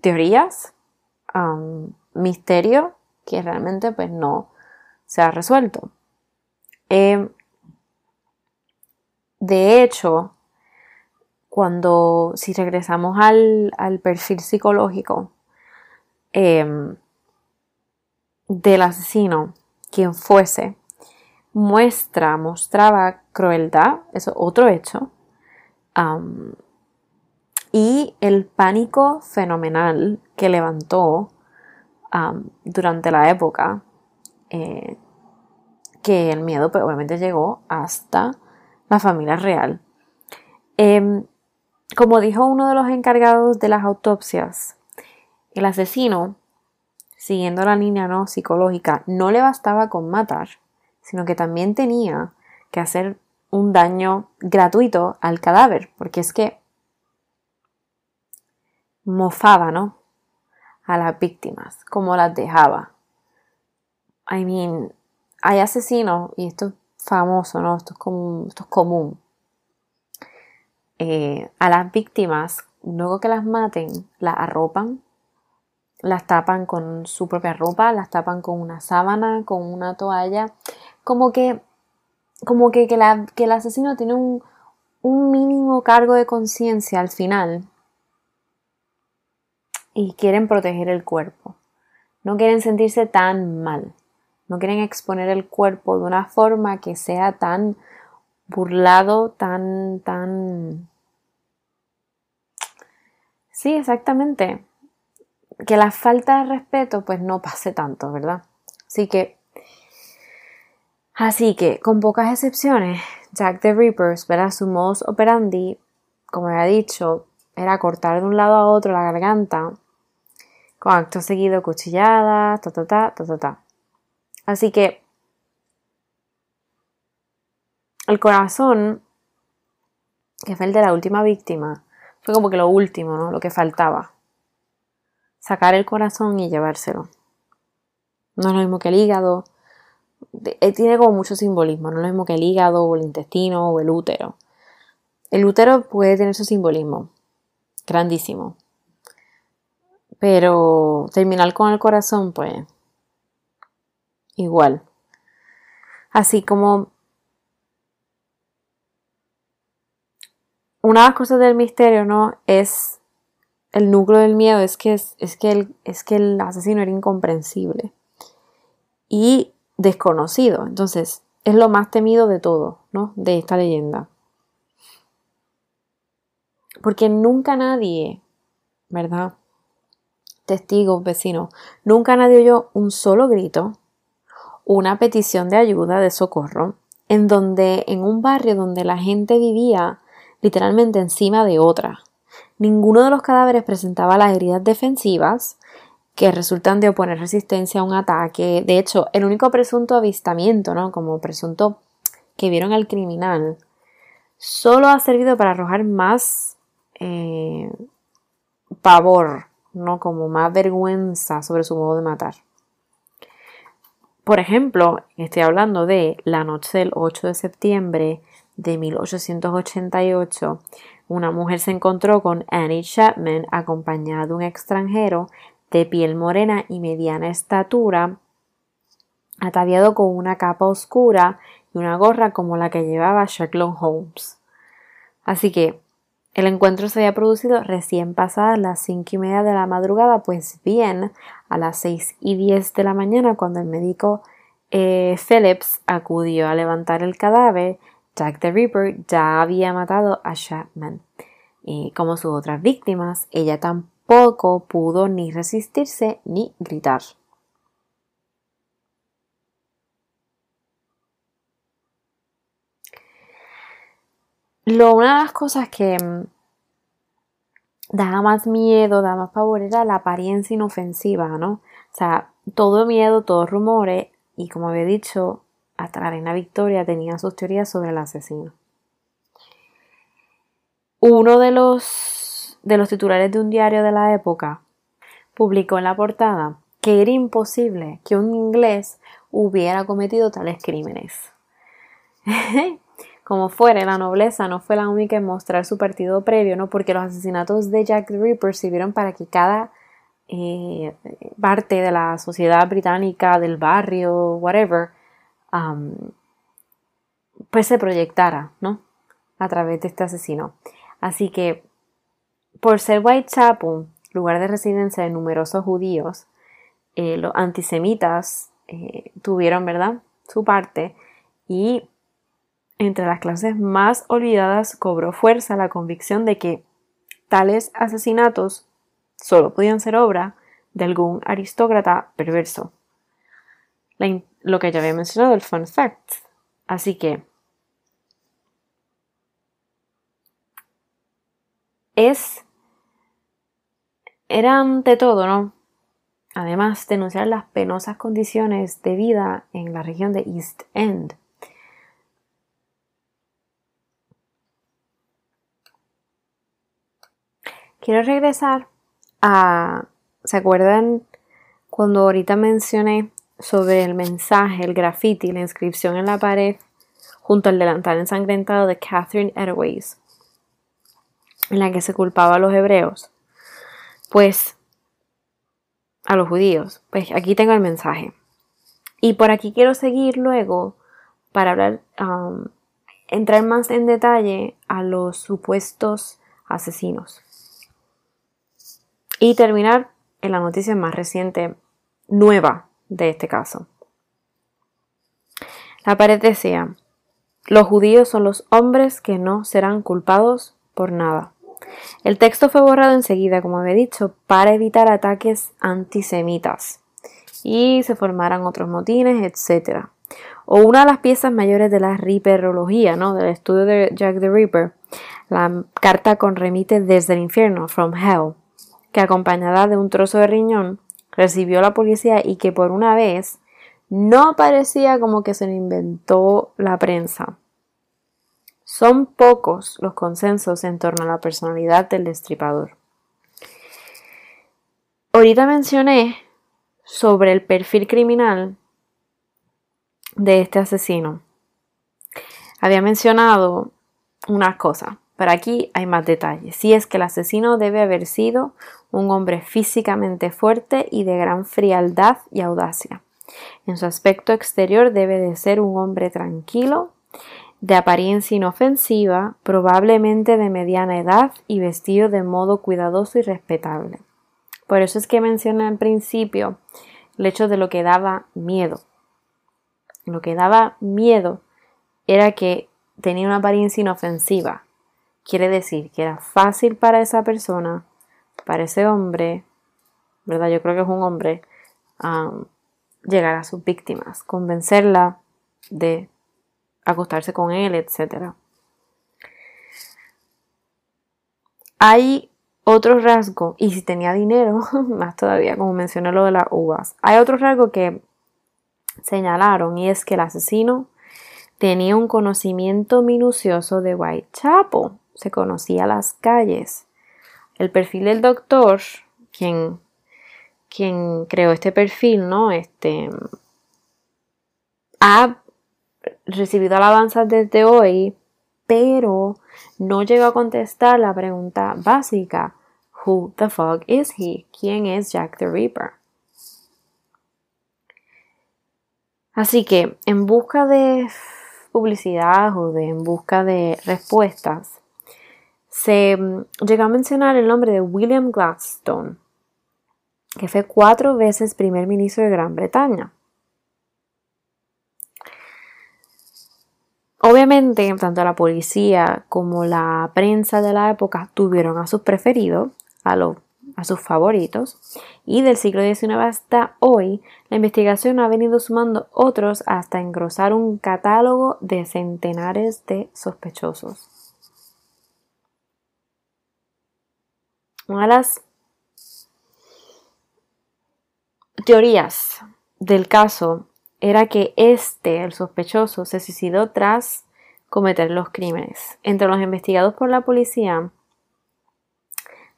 teorías, misterio que realmente pues no se ha resuelto. Em, de hecho, cuando si regresamos al, perfil psicológico em, del asesino, quien fuese, muestra, mostraba crueldad, eso otro hecho, y el pánico fenomenal que levantó durante la época, eh, que el miedo pues, obviamente llegó hasta la familia real. Em, como dijo uno de los encargados de las autopsias, el asesino, siguiendo la línea no psicológica, no le bastaba con matar, sino que también tenía que hacer un daño gratuito al cadáver, porque es que mofaba, ¿no? A las víctimas, como las dejaba. I mean, hay asesinos, y esto es famoso, ¿no? Esto es, esto es común. Eh, a las víctimas, luego que las maten, las arropan, las tapan con su propia ropa, las tapan con una sábana, con una toalla, como que, como que, que, que el asesino tiene un, un mínimo cargo de conciencia al final y quieren proteger el cuerpo. No quieren sentirse tan mal. No quieren exponer el cuerpo de una forma que sea tan burlado, tan, tan... Sí, exactamente. Que la falta de respeto pues no pase tanto, ¿verdad? Así que... Así que, con pocas excepciones, Jack the Ripper, ¿verdad? Su modus operandi, como había dicho, era cortar de un lado a otro la garganta con acto seguido cuchilladas, ta ta ta ta ta ta. Así que el corazón, que fue el de la última víctima, fue como que lo último, ¿no? Lo que faltaba. Sacar el corazón y llevárselo. No es lo mismo que el hígado. Eh, tiene como mucho simbolismo. No es lo mismo que el hígado o el intestino o el útero. El útero puede tener su simbolismo. Grandísimo. Pero terminar con el corazón, pues, igual. Así como una de las cosas del misterio, ¿no? Es el núcleo del miedo, es que, es, que, el, es que el asesino era incomprensible y desconocido. Entonces, es lo más temido de todo, ¿no? De esta leyenda. Porque nunca nadie, ¿verdad? testigos, vecinos, nunca nadie oyó un solo grito, una petición de ayuda, de socorro, en donde, en un barrio donde la gente vivía literalmente encima de otra. Ninguno de los cadáveres presentaba las heridas defensivas que resultan de oponer resistencia a un ataque. De hecho, el único presunto avistamiento, ¿no? Como presunto que vieron al criminal, solo ha servido para arrojar más eh, pavor ¿no? Como más vergüenza sobre su modo de matar. Por ejemplo, estoy hablando de la noche del 8 de septiembre de 1888, una mujer se encontró con Annie Chapman acompañada de un extranjero de piel morena y mediana estatura, ataviado con una capa oscura y una gorra como la que llevaba Sherlock Holmes. Así que el encuentro se había producido recién pasadas las cinco y media de la madrugada, pues bien, a las seis y diez de la mañana, cuando el médico eh, Phillips acudió a levantar el cadáver, Jack the Ripper ya había matado a Chapman. Como sus otras víctimas, ella tampoco pudo ni resistirse ni gritar. Lo, una de las cosas que mm, daba más miedo, daba más pavor era la apariencia inofensiva, ¿no? O sea, todo miedo, todos rumores, y como había dicho, la reina Victoria tenía sus teorías sobre el asesino. Uno de los, de los titulares de un diario de la época publicó en la portada que era imposible que un inglés hubiera cometido tales crímenes. Como fuera, la nobleza no fue la única en mostrar su partido previo, ¿no? Porque los asesinatos de Jack the Ripper sirvieron para que cada eh, parte de la sociedad británica, del barrio, whatever, pues se proyectara, ¿no? A través de este asesino. Así que, por ser Whitechapel, lugar de residencia de numerosos judíos, eh, los antisemitas eh, tuvieron, ¿verdad?, su parte y entre las clases más olvidadas cobró fuerza la convicción de que tales asesinatos solo podían ser obra de algún aristócrata perverso. Lo que ya había mencionado, el fun fact. Así que es era ante todo, ¿no? Además, denunciar las penosas condiciones de vida en la región de East End Quiero regresar a... ¿Se acuerdan cuando ahorita mencioné sobre el mensaje, el graffiti, la inscripción en la pared junto al delantal ensangrentado de Catherine Airways, en la que se culpaba a los hebreos? Pues a los judíos. Pues aquí tengo el mensaje. Y por aquí quiero seguir luego para hablar, um, entrar más en detalle a los supuestos asesinos. Y terminar en la noticia más reciente, nueva de este caso. La pared decía, los judíos son los hombres que no serán culpados por nada. El texto fue borrado enseguida, como había dicho, para evitar ataques antisemitas y se formaran otros motines, etc. O una de las piezas mayores de la Ripperología, ¿no? del estudio de Jack the Ripper, la carta con remite desde el infierno, from hell, que acompañada de un trozo de riñón recibió la policía y que por una vez no parecía como que se lo inventó la prensa. Son pocos los consensos en torno a la personalidad del destripador. Ahorita mencioné sobre el perfil criminal de este asesino. Había mencionado unas cosas. Pero aquí hay más detalles. Si es que el asesino debe haber sido un hombre físicamente fuerte y de gran frialdad y audacia. En su aspecto exterior debe de ser un hombre tranquilo, de apariencia inofensiva, probablemente de mediana edad y vestido de modo cuidadoso y respetable. Por eso es que mencioné al principio el hecho de lo que daba miedo. Lo que daba miedo era que tenía una apariencia inofensiva, Quiere decir que era fácil para esa persona, para ese hombre, ¿verdad? Yo creo que es un hombre, llegar a sus víctimas, convencerla de acostarse con él, etc. Hay otro rasgo, y si tenía dinero, más todavía, como mencioné lo de las uvas, hay otro rasgo que señalaron y es que el asesino tenía un conocimiento minucioso de Whitechapel se conocía las calles. El perfil del doctor, quien, quien creó este perfil, ¿no? Este, ha recibido alabanzas desde hoy pero no llegó a contestar la pregunta básica, Who the fuck is he? ¿Quién es Jack the Ripper? Así que en busca de publicidad o de en busca de respuestas, se mm, llegó a mencionar el nombre de William Gladstone, que fue cuatro veces primer ministro de Gran Bretaña. Obviamente, tanto la policía como la prensa de la época tuvieron a sus preferidos, a sus favoritos, y del siglo XIX hasta hoy, la investigación ha venido sumando otros hasta engrosar un catálogo de centenares de sospechosos. Una de las teorías del caso era que este, el sospechoso, se suicidó tras cometer los crímenes. Entre los investigados por la policía,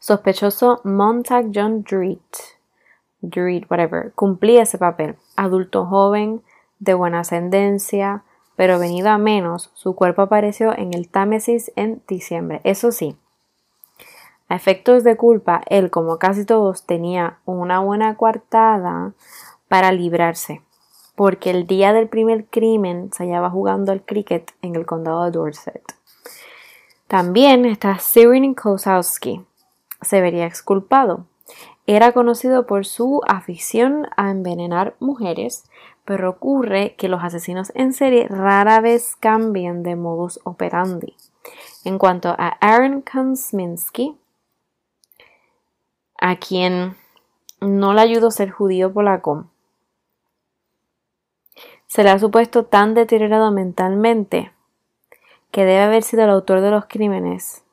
sospechoso Montag John Dreet, Dreet, whatever, cumplía ese papel. Adulto joven, de buena ascendencia, pero venido a menos, su cuerpo apareció en el Támesis en diciembre. Eso sí, a efectos de culpa, él, como casi todos, tenía una buena coartada para librarse, porque el día del primer crimen se hallaba jugando al cricket en el condado de Dorset. También está Cyril Kozowski. Se vería exculpado. Era conocido por su afición a envenenar mujeres, pero ocurre que los asesinos en serie rara vez cambian de modus operandi. En cuanto a Aaron Konsminski, a quien no le ayudó ser judío polaco, se le ha supuesto tan deteriorado mentalmente que debe haber sido el autor de los crímenes,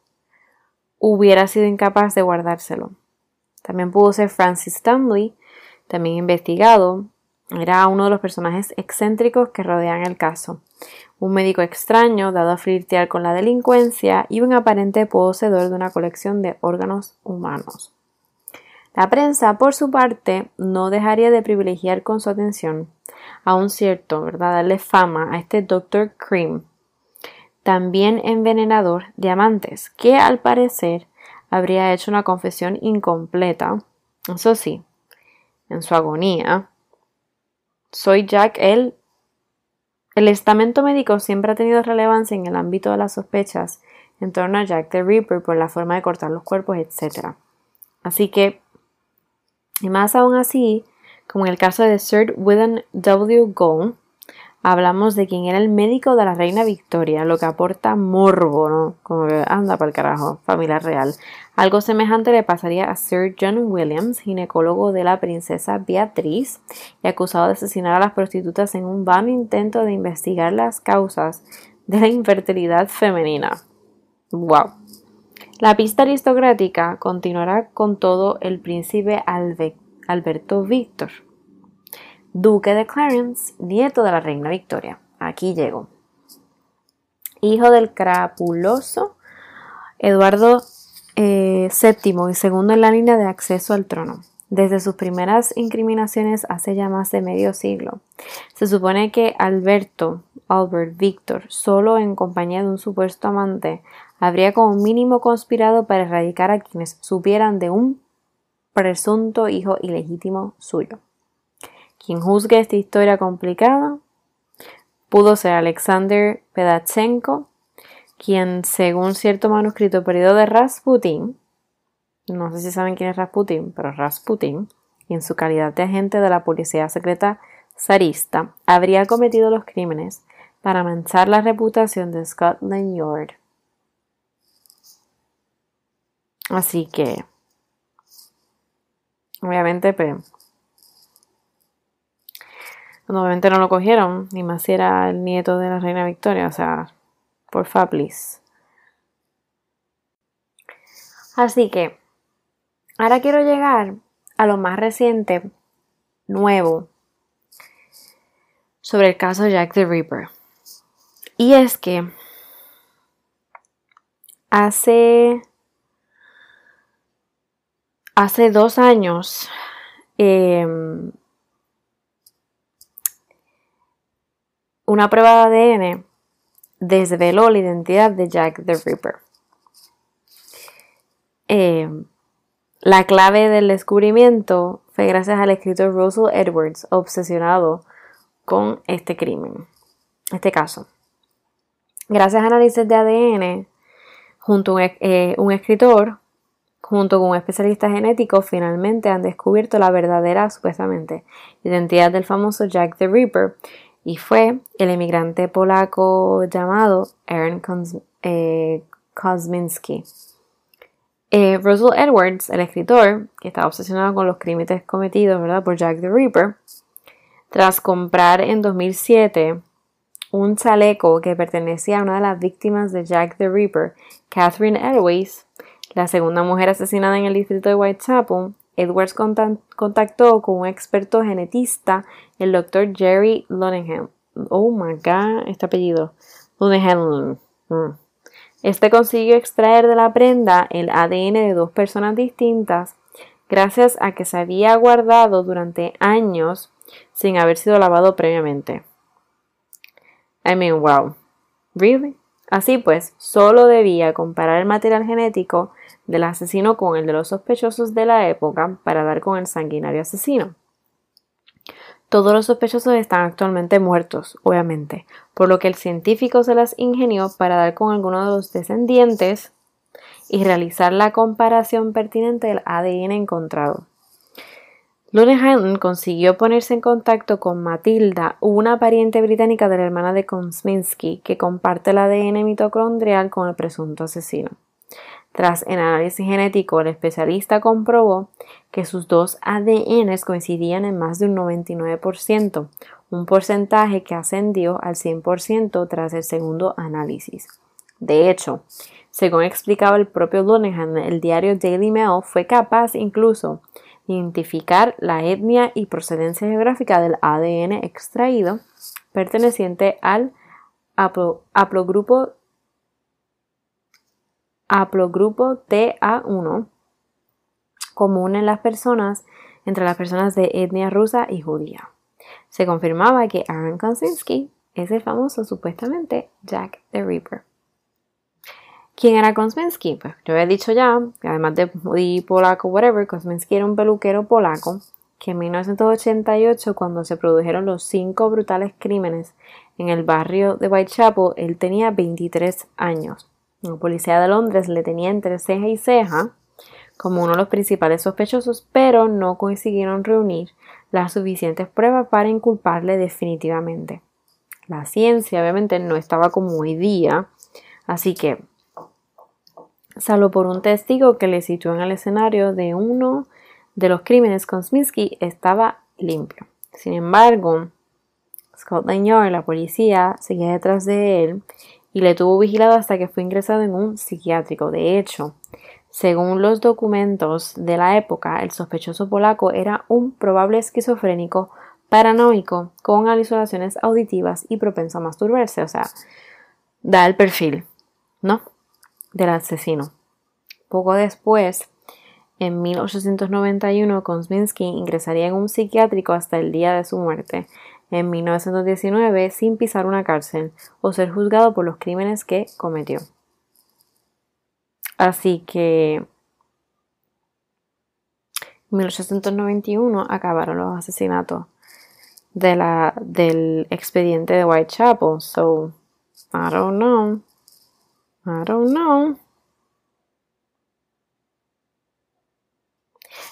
hubiera sido incapaz de guardárselo. También pudo ser Francis Stanley, también investigado, era uno de los personajes excéntricos que rodean el caso. Un médico extraño, dado a flirtear con la delincuencia y un aparente poseedor de una colección de órganos humanos. La prensa, por su parte, no dejaría de privilegiar con su atención a un cierto, ¿verdad? Darle fama a este Dr. Cream, también envenenador de amantes, que al parecer habría hecho una confesión incompleta. Eso sí, en su agonía. Soy Jack el... El estamento médico siempre ha tenido relevancia en el ámbito de las sospechas en torno a Jack the Ripper por la forma de cortar los cuerpos, etc. Así que y más aún así, como en el caso de Sir William W. Gould, hablamos de quien era el médico de la reina Victoria, lo que aporta morbo, ¿no? Como que anda para el carajo, familia real. Algo semejante le pasaría a Sir John Williams, ginecólogo de la princesa Beatriz y acusado de asesinar a las prostitutas en un vano intento de investigar las causas de la infertilidad femenina. ¡Wow! La pista aristocrática continuará con todo el príncipe Alberto Víctor, duque de Clarence, nieto de la reina Victoria. Aquí llego. Hijo del crapuloso Eduardo eh, VII y segundo en la línea de acceso al trono. Desde sus primeras incriminaciones hace ya más de medio siglo. Se supone que Alberto, Albert Víctor, solo en compañía de un supuesto amante, habría como mínimo conspirado para erradicar a quienes supieran de un presunto hijo ilegítimo suyo. Quien juzgue esta historia complicada pudo ser Alexander Pedachenko, quien, según cierto manuscrito periodo de Rasputin, no sé si saben quién es Rasputin, pero Rasputin, en su calidad de agente de la policía secreta zarista, habría cometido los crímenes para manchar la reputación de Scotland Yard Así que, obviamente, pues, obviamente no lo cogieron, ni más si era el nieto de la reina Victoria, o sea, por please. Así que, ahora quiero llegar a lo más reciente, nuevo, sobre el caso Jack the Ripper. Y es que hace hace dos años em, una prueba de ADN desveló la identidad de Jack the Ripper. Eh, la clave del descubrimiento fue gracias al escritor Russell Edwards, obsesionado con este crimen, este caso. Gracias a análisis de ADN, junto a un, eh, un escritor, junto con un especialista genético, finalmente han descubierto la verdadera, supuestamente, identidad del famoso Jack the Ripper, y fue el emigrante polaco llamado Aaron eh, Kosminski. Eh, Russell Edwards, el escritor, que estaba obsesionado con los crímenes cometidos ¿verdad? por Jack the Ripper, tras comprar en 2007 un chaleco que pertenecía a una de las víctimas de Jack the Ripper, Catherine Airways, la segunda mujer asesinada en el distrito de Whitechapel, Edwards contactó con un experto genetista, el doctor Jerry Lonehan. Oh my god, este apellido. Lonehan. Mm. Este consiguió extraer de la prenda el ADN de dos personas distintas gracias a que se había guardado durante años sin haber sido lavado previamente. I mean, wow. Really? Así pues, solo debía comparar el material genético del asesino con el de los sospechosos de la época para dar con el sanguinario asesino. Todos los sospechosos están actualmente muertos, obviamente, por lo que el científico se las ingenió para dar con alguno de los descendientes y realizar la comparación pertinente del ADN encontrado. Lune Highland consiguió ponerse en contacto con Matilda, una pariente británica de la hermana de Kosminski, que comparte el ADN mitocondrial con el presunto asesino. Tras el análisis genético, el especialista comprobó que sus dos ADNs coincidían en más de un 99%, un porcentaje que ascendió al 100% tras el segundo análisis. De hecho, según explicaba el propio Lonehan, el diario Daily Mail fue capaz incluso de identificar la etnia y procedencia geográfica del ADN extraído perteneciente al haplogrupo haplogrupo TA1 común en las personas entre las personas de etnia rusa y judía. Se confirmaba que Aaron Konsinski es el famoso supuestamente Jack the Ripper. ¿Quién era Kosminski? Pues yo había dicho ya, además de judío, polaco, whatever, Kosminski era un peluquero polaco que en 1988, cuando se produjeron los cinco brutales crímenes en el barrio de Whitechapel, él tenía 23 años. La policía de Londres le tenía entre ceja y ceja como uno de los principales sospechosos, pero no consiguieron reunir las suficientes pruebas para inculparle definitivamente. La ciencia obviamente no estaba como hoy día, así que, salvo por un testigo que le situó en el escenario de uno de los crímenes con Sminsky, estaba limpio. Sin embargo, Scotland Yard, la policía, seguía detrás de él y le tuvo vigilado hasta que fue ingresado en un psiquiátrico. De hecho, según los documentos de la época, el sospechoso polaco era un probable esquizofrénico paranoico con alucinaciones auditivas y propenso a masturbarse. O sea, da el perfil, ¿no? Del asesino. Poco después, en 1891, Kosminski ingresaría en un psiquiátrico hasta el día de su muerte, en 1919 sin pisar una cárcel o ser juzgado por los crímenes que cometió. Así que en 1891 acabaron los asesinatos de la, del expediente de Whitechapel. So, I don't know. I don't know.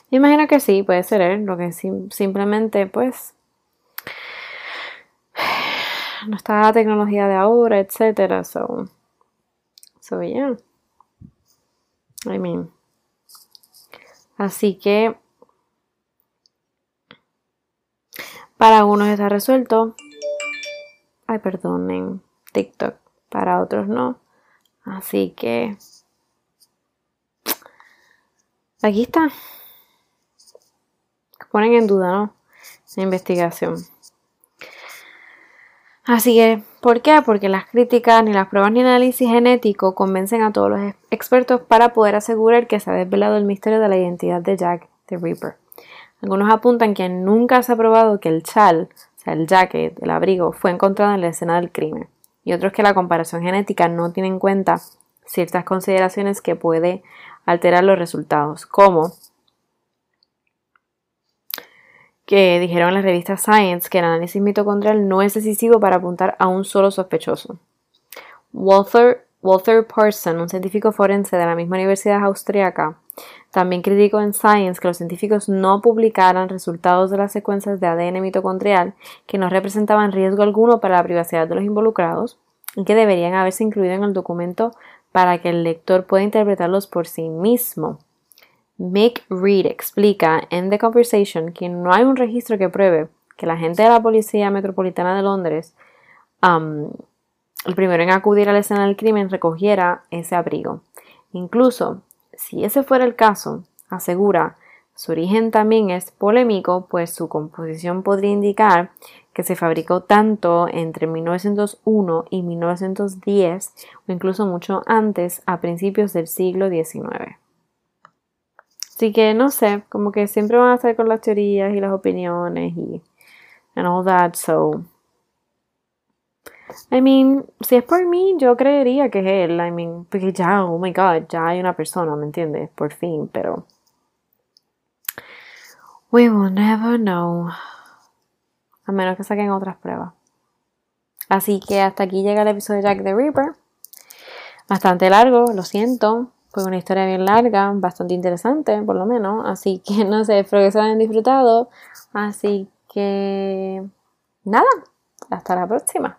Me imagino que sí, puede ser él, lo que simplemente pues no está la tecnología de ahora, etcétera. So, so yeah. I mean. Así que para unos está resuelto. Ay, perdonen, TikTok. Para otros no. Así que aquí está. Ponen en duda, ¿no? La investigación. Así que, ¿por qué? Porque las críticas, ni las pruebas, ni el análisis genético convencen a todos los expertos para poder asegurar que se ha desvelado el misterio de la identidad de Jack the Ripper. Algunos apuntan que nunca se ha probado que el chal, o sea, el jacket, el abrigo, fue encontrado en la escena del crimen. y otros que la comparación genética no tiene en cuenta ciertas consideraciones que puede alterar los resultados, como que dijeron en la revista Science que el análisis mitocondrial no es decisivo para apuntar a un solo sospechoso. Walter, Walter Parson, un científico forense de la misma universidad austriaca, también criticó en Science que los científicos no publicaran resultados de las secuencias de ADN mitocondrial que no representaban riesgo alguno para la privacidad de los involucrados y que deberían haberse incluido en el documento para que el lector pueda interpretarlos por sí mismo. Mick Reed explica en The Conversation que no hay un registro que pruebe que la gente de la Policía Metropolitana de Londres, el primero en acudir a la escena del crimen, recogiera ese abrigo. Incluso si ese fuera el caso, asegura, su origen también es polémico, pues su composición podría indicar que se fabricó tanto entre 1901 y 1910 o incluso mucho antes, a principios del siglo XIX. Así que no sé, como que siempre van a estar con las teorías y las opiniones y and all that, so I mean, si es por mí, yo creería que es él. I mean, porque ya, oh my god, ya hay una persona, ¿me entiendes? Por fin, pero. We will never know. A menos que saquen otras pruebas. Así que hasta aquí llega el episodio de Jack the Ripper. Bastante largo, lo siento. Fue una historia bien larga, bastante interesante, por lo menos. Así que no sé, espero que se hayan disfrutado. Así que. Nada, hasta la próxima.